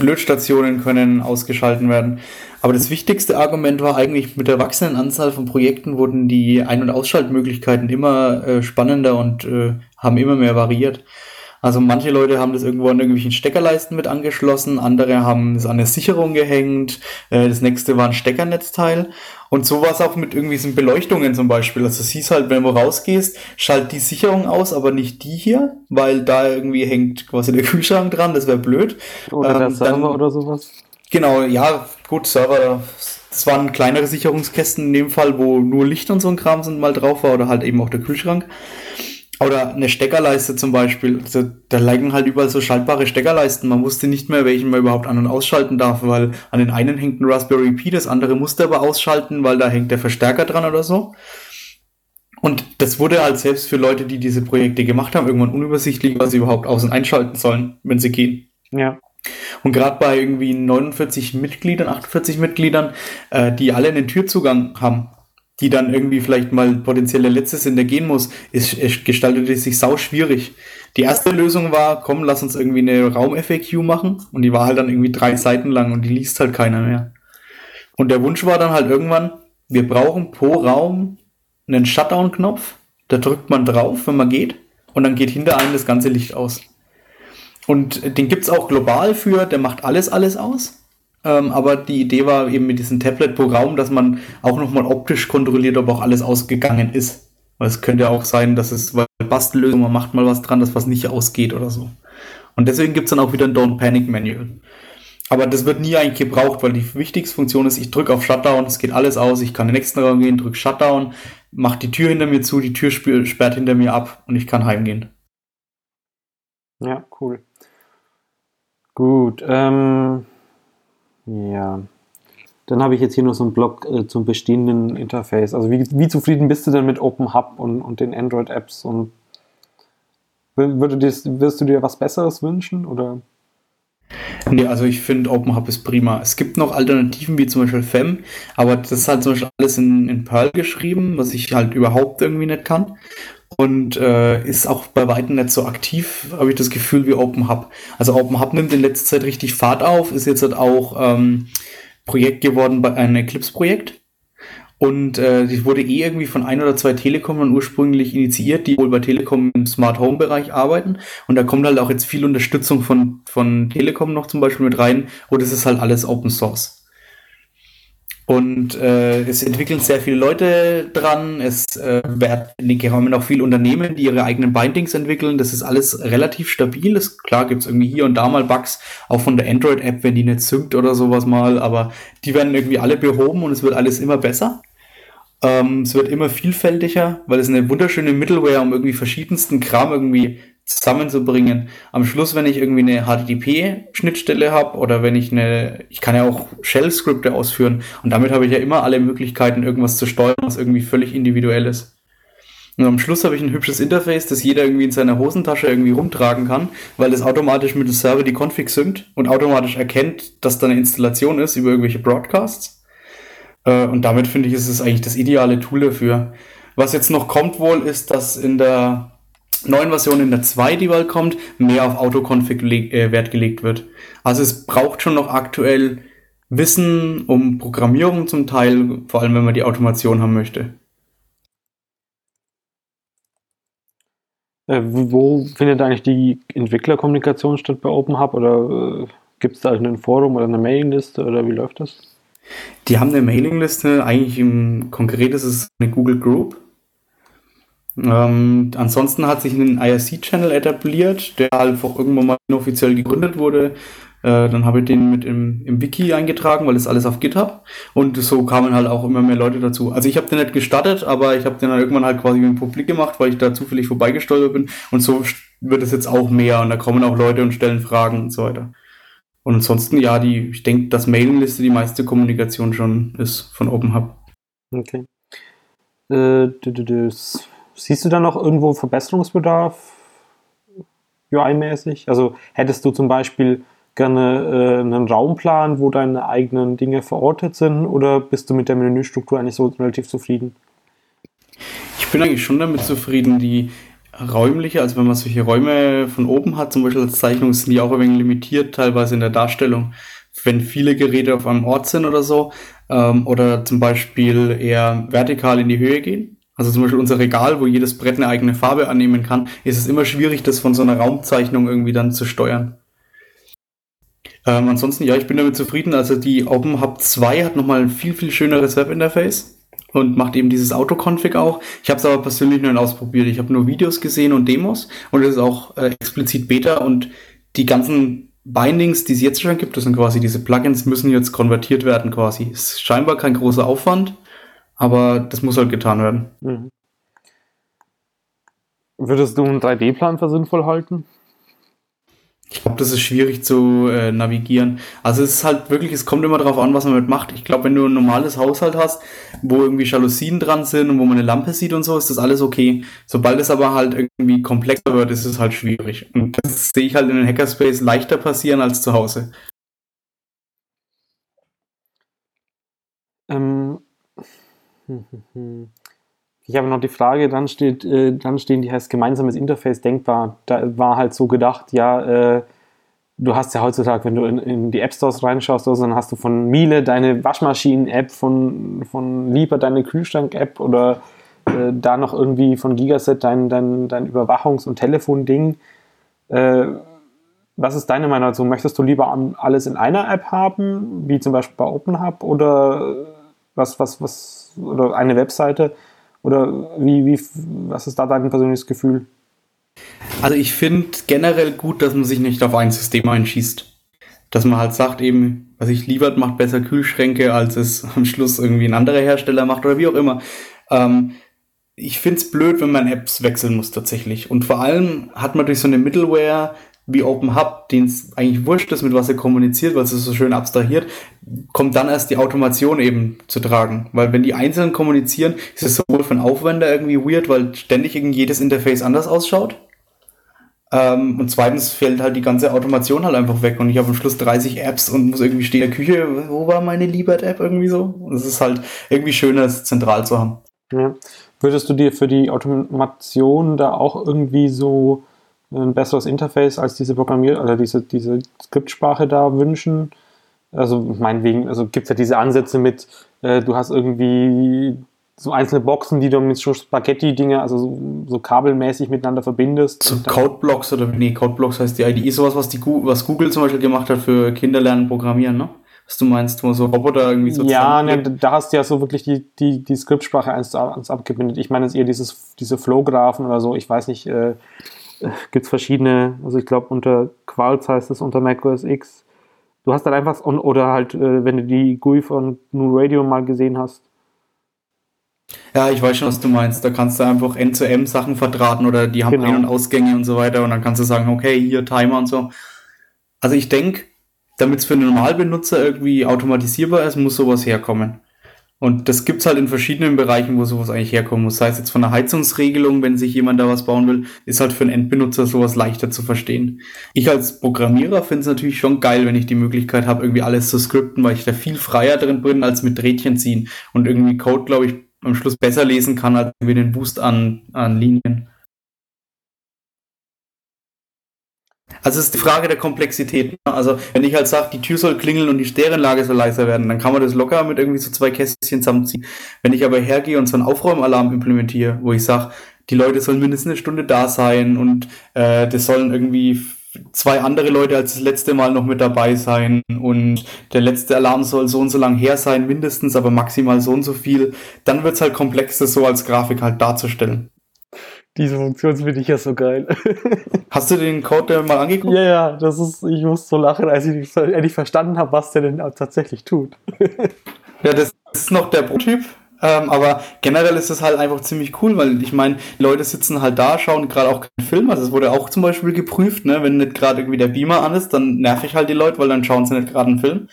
C: Lötstationen können ausgeschalten werden. Aber das wichtigste Argument war eigentlich, mit der wachsenden Anzahl von Projekten wurden die Ein- und Ausschaltmöglichkeiten immer äh, spannender und äh, haben immer mehr variiert. Also manche Leute haben das irgendwo an irgendwelchen Steckerleisten mit angeschlossen, andere haben es an der Sicherung gehängt, äh, das nächste war ein Steckernetzteil. Und so war es auch mit irgendwie so Beleuchtungen zum Beispiel. Also siehst halt, wenn du rausgehst, schalt die Sicherung aus, aber nicht die hier, weil da irgendwie hängt quasi der Kühlschrank dran, das wäre blöd.
B: Oder der ähm, Server dann, oder sowas.
C: Genau, ja, gut, Server, das waren kleinere Sicherungskästen in dem Fall, wo nur Licht und so ein Kram sind mal drauf war oder halt eben auch der Kühlschrank. Oder eine Steckerleiste zum Beispiel. Also, da liegen halt überall so schaltbare Steckerleisten. Man wusste nicht mehr, welchen man überhaupt an- und ausschalten darf, weil an den einen hängt ein Raspberry Pi, das andere musste aber ausschalten, weil da hängt der Verstärker dran oder so. Und das wurde halt selbst für Leute, die diese Projekte gemacht haben, irgendwann unübersichtlich, was sie überhaupt aus- und einschalten sollen, wenn sie gehen.
B: Ja.
C: Und gerade bei irgendwie 49 Mitgliedern, 48 Mitgliedern, äh, die alle einen Türzugang haben, die dann irgendwie vielleicht mal potenzielle Letzte sind, der gehen muss, ist, ist, gestaltete sich sau schwierig. Die erste Lösung war, komm, lass uns irgendwie eine Raum-FAQ machen. Und die war halt dann irgendwie drei Seiten lang und die liest halt keiner mehr. Und der Wunsch war dann halt irgendwann, wir brauchen pro Raum einen Shutdown-Knopf. Da drückt man drauf, wenn man geht. Und dann geht hinter einem das ganze Licht aus. Und den gibt's auch global für, der macht alles, alles aus. Ähm, aber die Idee war eben mit diesem Tablet-Programm, dass man auch nochmal optisch kontrolliert, ob auch alles ausgegangen ist. Weil es könnte ja auch sein, dass es, weil Bastellösung, man macht mal was dran, dass was nicht ausgeht oder so. Und deswegen gibt es dann auch wieder ein Don't Panic Manual. Aber das wird nie eigentlich gebraucht, weil die wichtigste Funktion ist, ich drücke auf Shutdown, es geht alles aus, ich kann in den nächsten Raum gehen, drücke Shutdown, mache die Tür hinter mir zu, die Tür sperrt hinter mir ab und ich kann heimgehen.
B: Ja, cool. Gut, ähm, ja. Dann habe ich jetzt hier noch so einen Blog äh, zum bestehenden Interface. Also wie, wie zufrieden bist du denn mit OpenHub und, und den Android-Apps? Und würde das, wirst du dir was Besseres wünschen? Oder?
C: Nee, also ich finde OpenHub ist prima. Es gibt noch Alternativen wie zum Beispiel FEM, aber das ist halt zum Beispiel alles in, in Perl geschrieben, was ich halt überhaupt irgendwie nicht kann und äh, ist auch bei weitem nicht so aktiv, habe ich das Gefühl, wie OpenHub. Also OpenHub nimmt in letzter Zeit richtig Fahrt auf, ist jetzt halt auch ähm, Projekt geworden bei einem Eclipse-Projekt. Und äh, die wurde eh irgendwie von ein oder zwei Telekomern ursprünglich initiiert, die wohl bei Telekom im Smart Home Bereich arbeiten. Und da kommt halt auch jetzt viel Unterstützung von, von Telekom noch zum Beispiel mit rein. Und es ist halt alles Open Source. Und äh, es entwickeln sehr viele Leute dran. Es äh, werden auch viele Unternehmen, die ihre eigenen Bindings entwickeln. Das ist alles relativ stabil. Das, klar gibt es irgendwie hier und da mal Bugs, auch von der Android-App, wenn die nicht synkt oder sowas mal. Aber die werden irgendwie alle behoben und es wird alles immer besser. Ähm, es wird immer vielfältiger, weil es eine wunderschöne Middleware, um irgendwie verschiedensten Kram irgendwie zusammenzubringen. Am Schluss, wenn ich irgendwie eine HTTP-Schnittstelle habe oder wenn ich eine, ich kann ja auch Shell-Skripte ausführen und damit habe ich ja immer alle Möglichkeiten, irgendwas zu steuern, was irgendwie völlig individuell ist. Und am Schluss habe ich ein hübsches Interface, das jeder irgendwie in seiner Hosentasche irgendwie rumtragen kann, weil es automatisch mit dem Server die Config synkt und automatisch erkennt, dass da eine Installation ist über irgendwelche Broadcasts. Äh, und damit finde ich, ist es eigentlich das ideale Tool dafür. Was jetzt noch kommt wohl, ist, dass in der neuen Version in der 2, die bald kommt, mehr auf Autoconfig äh, Wert gelegt wird. Also es braucht schon noch aktuell Wissen um Programmierung zum Teil, vor allem wenn man die Automation haben möchte.
B: Äh, wo findet eigentlich die Entwicklerkommunikation statt bei OpenHub oder äh, gibt es da ein Forum oder eine Mailingliste oder wie läuft das?
C: Die haben eine Mailingliste, eigentlich im konkret ist es eine Google Group ähm, ansonsten hat sich ein IRC-Channel etabliert, der halt auch irgendwann mal inoffiziell gegründet wurde. Äh, dann habe ich den mit im, im Wiki eingetragen, weil das alles auf GitHub. Und so kamen halt auch immer mehr Leute dazu. Also ich habe den nicht gestartet, aber ich habe den dann irgendwann halt quasi im Publik gemacht, weil ich da zufällig vorbeigestolpert bin. Und so wird es jetzt auch mehr. Und da kommen auch Leute und stellen Fragen und so weiter. Und ansonsten, ja, die, ich denke, dass Mailingliste die meiste Kommunikation schon ist von OpenHub.
B: Okay. Äh, Siehst du da noch irgendwo Verbesserungsbedarf UI-mäßig? Also hättest du zum Beispiel gerne äh, einen Raumplan, wo deine eigenen Dinge verortet sind, oder bist du mit der Menüstruktur eigentlich so relativ zufrieden?
C: Ich bin eigentlich schon damit zufrieden. Die räumliche, also wenn man solche Räume von oben hat, zum Beispiel als Zeichnung, sind die auch ein wenig limitiert, teilweise in der Darstellung. Wenn viele Geräte auf einem Ort sind oder so, ähm, oder zum Beispiel eher vertikal in die Höhe gehen. Also zum Beispiel unser Regal, wo jedes Brett eine eigene Farbe annehmen kann, ist es immer schwierig, das von so einer Raumzeichnung irgendwie dann zu steuern. Ähm, ansonsten, ja, ich bin damit zufrieden. Also die OpenHub 2 hat nochmal ein viel, viel schöneres Webinterface und macht eben dieses Autoconfig auch. Ich habe es aber persönlich nur ausprobiert. Ich habe nur Videos gesehen und Demos und es ist auch äh, explizit Beta und die ganzen Bindings, die es jetzt schon gibt, das sind quasi diese Plugins, müssen jetzt konvertiert werden quasi. Ist scheinbar kein großer Aufwand, aber das muss halt getan werden. Mhm.
B: Würdest du einen 3D-Plan für sinnvoll halten?
C: Ich glaube, das ist schwierig zu äh, navigieren. Also es ist halt wirklich, es kommt immer darauf an, was man mit macht. Ich glaube, wenn du ein normales Haushalt hast, wo irgendwie Jalousien dran sind und wo man eine Lampe sieht und so, ist das alles okay. Sobald es aber halt irgendwie komplexer wird, ist es halt schwierig. Und das sehe ich halt in den Hackerspace leichter passieren als zu Hause.
B: Ähm. Ich habe noch die Frage, dann steht, äh, dann stehen die heißt gemeinsames Interface denkbar. Da war halt so gedacht, ja, äh, du hast ja heutzutage, wenn du in, in die App Stores reinschaust, also, dann hast du von Miele deine Waschmaschinen-App, von, von Lieber deine Kühlschrank-App oder äh, da noch irgendwie von Gigaset dein, dein, dein Überwachungs- und Telefonding. Äh, was ist deine Meinung dazu? Möchtest du lieber alles in einer App haben, wie zum Beispiel bei OpenHub oder was, was, was, oder eine Webseite? Oder wie, wie, was ist da dein persönliches Gefühl?
C: Also ich finde generell gut, dass man sich nicht auf ein System einschießt. Dass man halt sagt eben, was ich liefert, macht besser Kühlschränke, als es am Schluss irgendwie ein anderer Hersteller macht oder wie auch immer. Ähm, ich finde es blöd, wenn man Apps wechseln muss tatsächlich. Und vor allem hat man durch so eine Middleware wie Open Hub, den es eigentlich wurscht ist, mit was er kommuniziert, weil es so schön abstrahiert, kommt dann erst die Automation eben zu tragen. Weil wenn die einzeln kommunizieren, ist es sowohl von Aufwender irgendwie weird, weil ständig irgendwie jedes Interface anders ausschaut. Ähm, und zweitens fällt halt die ganze Automation halt einfach weg und ich habe am Schluss 30 Apps und muss irgendwie stehen in der Küche, wo war meine Liebert-App irgendwie so? Und es ist halt irgendwie schöner, es zentral zu haben.
B: Ja. Würdest du dir für die Automation da auch irgendwie so ein besseres Interface als diese Programmier- oder diese, diese Skriptsprache da wünschen. Also meinetwegen, also gibt es ja diese Ansätze mit, äh, du hast irgendwie so einzelne Boxen, die du mit so Spaghetti-Dinge, also so, so, kabelmäßig miteinander verbindest.
C: So Codeblocks oder nee, Codeblocks heißt die IDE, sowas, was, die, was Google zum Beispiel gemacht hat für Kinder lernen Programmieren, ne? Was du meinst, wo so Roboter irgendwie so
B: Ja, ne, da hast du ja so wirklich die, die, die Skriptsprache eins zu eins abgebildet. Ich meine jetzt eher dieses, diese Flow-Graphen oder so, ich weiß nicht, äh, gibt es verschiedene, also ich glaube unter Qualz heißt es unter macOS X. Du hast dann einfach, oder halt, äh, wenn du die GUI von New Radio mal gesehen hast.
C: Ja, ich weiß schon, was du meinst. Da kannst du einfach N-zu-M Sachen verdrahten oder die haben genau. Ein- und Ausgänge und so weiter und dann kannst du sagen, okay, hier Timer und so. Also ich denke, damit es für einen Normalbenutzer irgendwie automatisierbar ist, muss sowas herkommen. Und das gibt's halt in verschiedenen Bereichen, wo sowas eigentlich herkommen muss. Sei es jetzt von der Heizungsregelung, wenn sich jemand da was bauen will, ist halt für einen Endbenutzer sowas leichter zu verstehen. Ich als Programmierer finde es natürlich schon geil, wenn ich die Möglichkeit habe, irgendwie alles zu skripten, weil ich da viel freier drin bin, als mit Rädchen ziehen und irgendwie Code, glaube ich, am Schluss besser lesen kann, als irgendwie den Boost an, an Linien. Also es ist die Frage der Komplexität. Ne? Also wenn ich halt sage, die Tür soll klingeln und die Sterenlage soll leiser werden, dann kann man das locker mit irgendwie so zwei Kästchen zusammenziehen. Wenn ich aber hergehe und so einen Aufräumalarm implementiere, wo ich sage, die Leute sollen mindestens eine Stunde da sein und äh, das sollen irgendwie zwei andere Leute als das letzte Mal noch mit dabei sein und der letzte Alarm soll so und so lang her sein, mindestens, aber maximal so und so viel, dann wird es halt komplex, das so als Grafik halt darzustellen.
B: Diese Funktion finde ich ja so geil.
C: Hast du den Code mal angeguckt?
B: Ja, ja, das ist, ich muss so lachen, als ich endlich verstanden habe, was der denn tatsächlich tut.
C: ja, das ist noch der Prototyp. Ähm, aber generell ist es halt einfach ziemlich cool, weil ich meine, Leute sitzen halt da, schauen gerade auch keinen Film. Also es wurde auch zum Beispiel geprüft, ne? wenn nicht gerade irgendwie der Beamer an ist, dann nerv ich halt die Leute, weil dann schauen sie nicht gerade einen Film.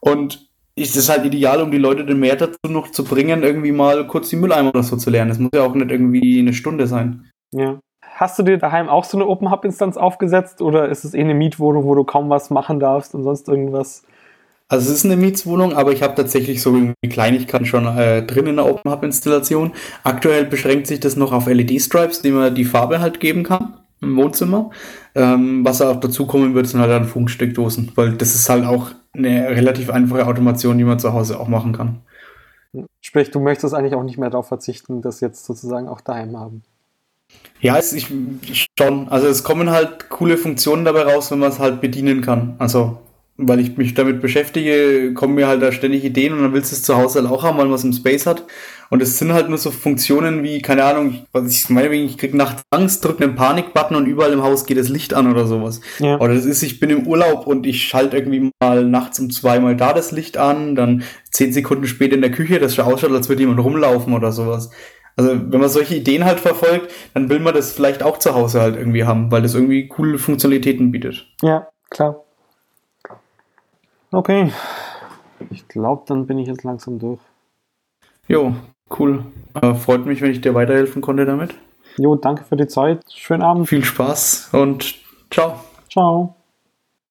C: Und ist es halt ideal, um die Leute den mehr dazu noch zu bringen, irgendwie mal kurz die Mülleimer oder so zu lernen. Das muss ja auch nicht irgendwie eine Stunde sein.
B: Ja. Hast du dir daheim auch so eine Open Hub Instanz aufgesetzt oder ist es eh eine Mietwohnung, wo du kaum was machen darfst und sonst irgendwas?
C: Also es ist eine Mietswohnung, aber ich habe tatsächlich so irgendwie Kleinigkeiten schon äh, drin in der Open Hub Installation. Aktuell beschränkt sich das noch auf LED-Stripes, die man die Farbe halt geben kann im Wohnzimmer. Ähm, was auch dazu kommen wird, sind halt dann Funksteckdosen, weil das ist halt auch eine relativ einfache Automation, die man zu Hause auch machen kann.
B: Sprich, du möchtest eigentlich auch nicht mehr darauf verzichten, das jetzt sozusagen auch daheim haben.
C: Ja, es, ich, schon. Also es kommen halt coole Funktionen dabei raus, wenn man es halt bedienen kann. Also, weil ich mich damit beschäftige, kommen mir halt da ständig Ideen und dann willst du es zu Hause halt auch haben, weil man es im Space hat. Und es sind halt nur so Funktionen wie, keine Ahnung, was ich meine, ich krieg nachts Angst, drücke einen Panikbutton und überall im Haus geht das Licht an oder sowas. Ja. Oder das ist, ich bin im Urlaub und ich schalte irgendwie mal nachts um zweimal da das Licht an, dann zehn Sekunden später in der Küche, das schon ausschaut, als würde jemand rumlaufen oder sowas. Also wenn man solche Ideen halt verfolgt, dann will man das vielleicht auch zu Hause halt irgendwie haben, weil das irgendwie coole Funktionalitäten bietet.
B: Ja, klar. Okay. Ich glaube, dann bin ich jetzt langsam durch.
C: Jo, cool. Äh, freut mich, wenn ich dir weiterhelfen konnte damit.
B: Jo, danke für die Zeit. Schönen Abend.
C: Viel Spaß und ciao.
B: Ciao.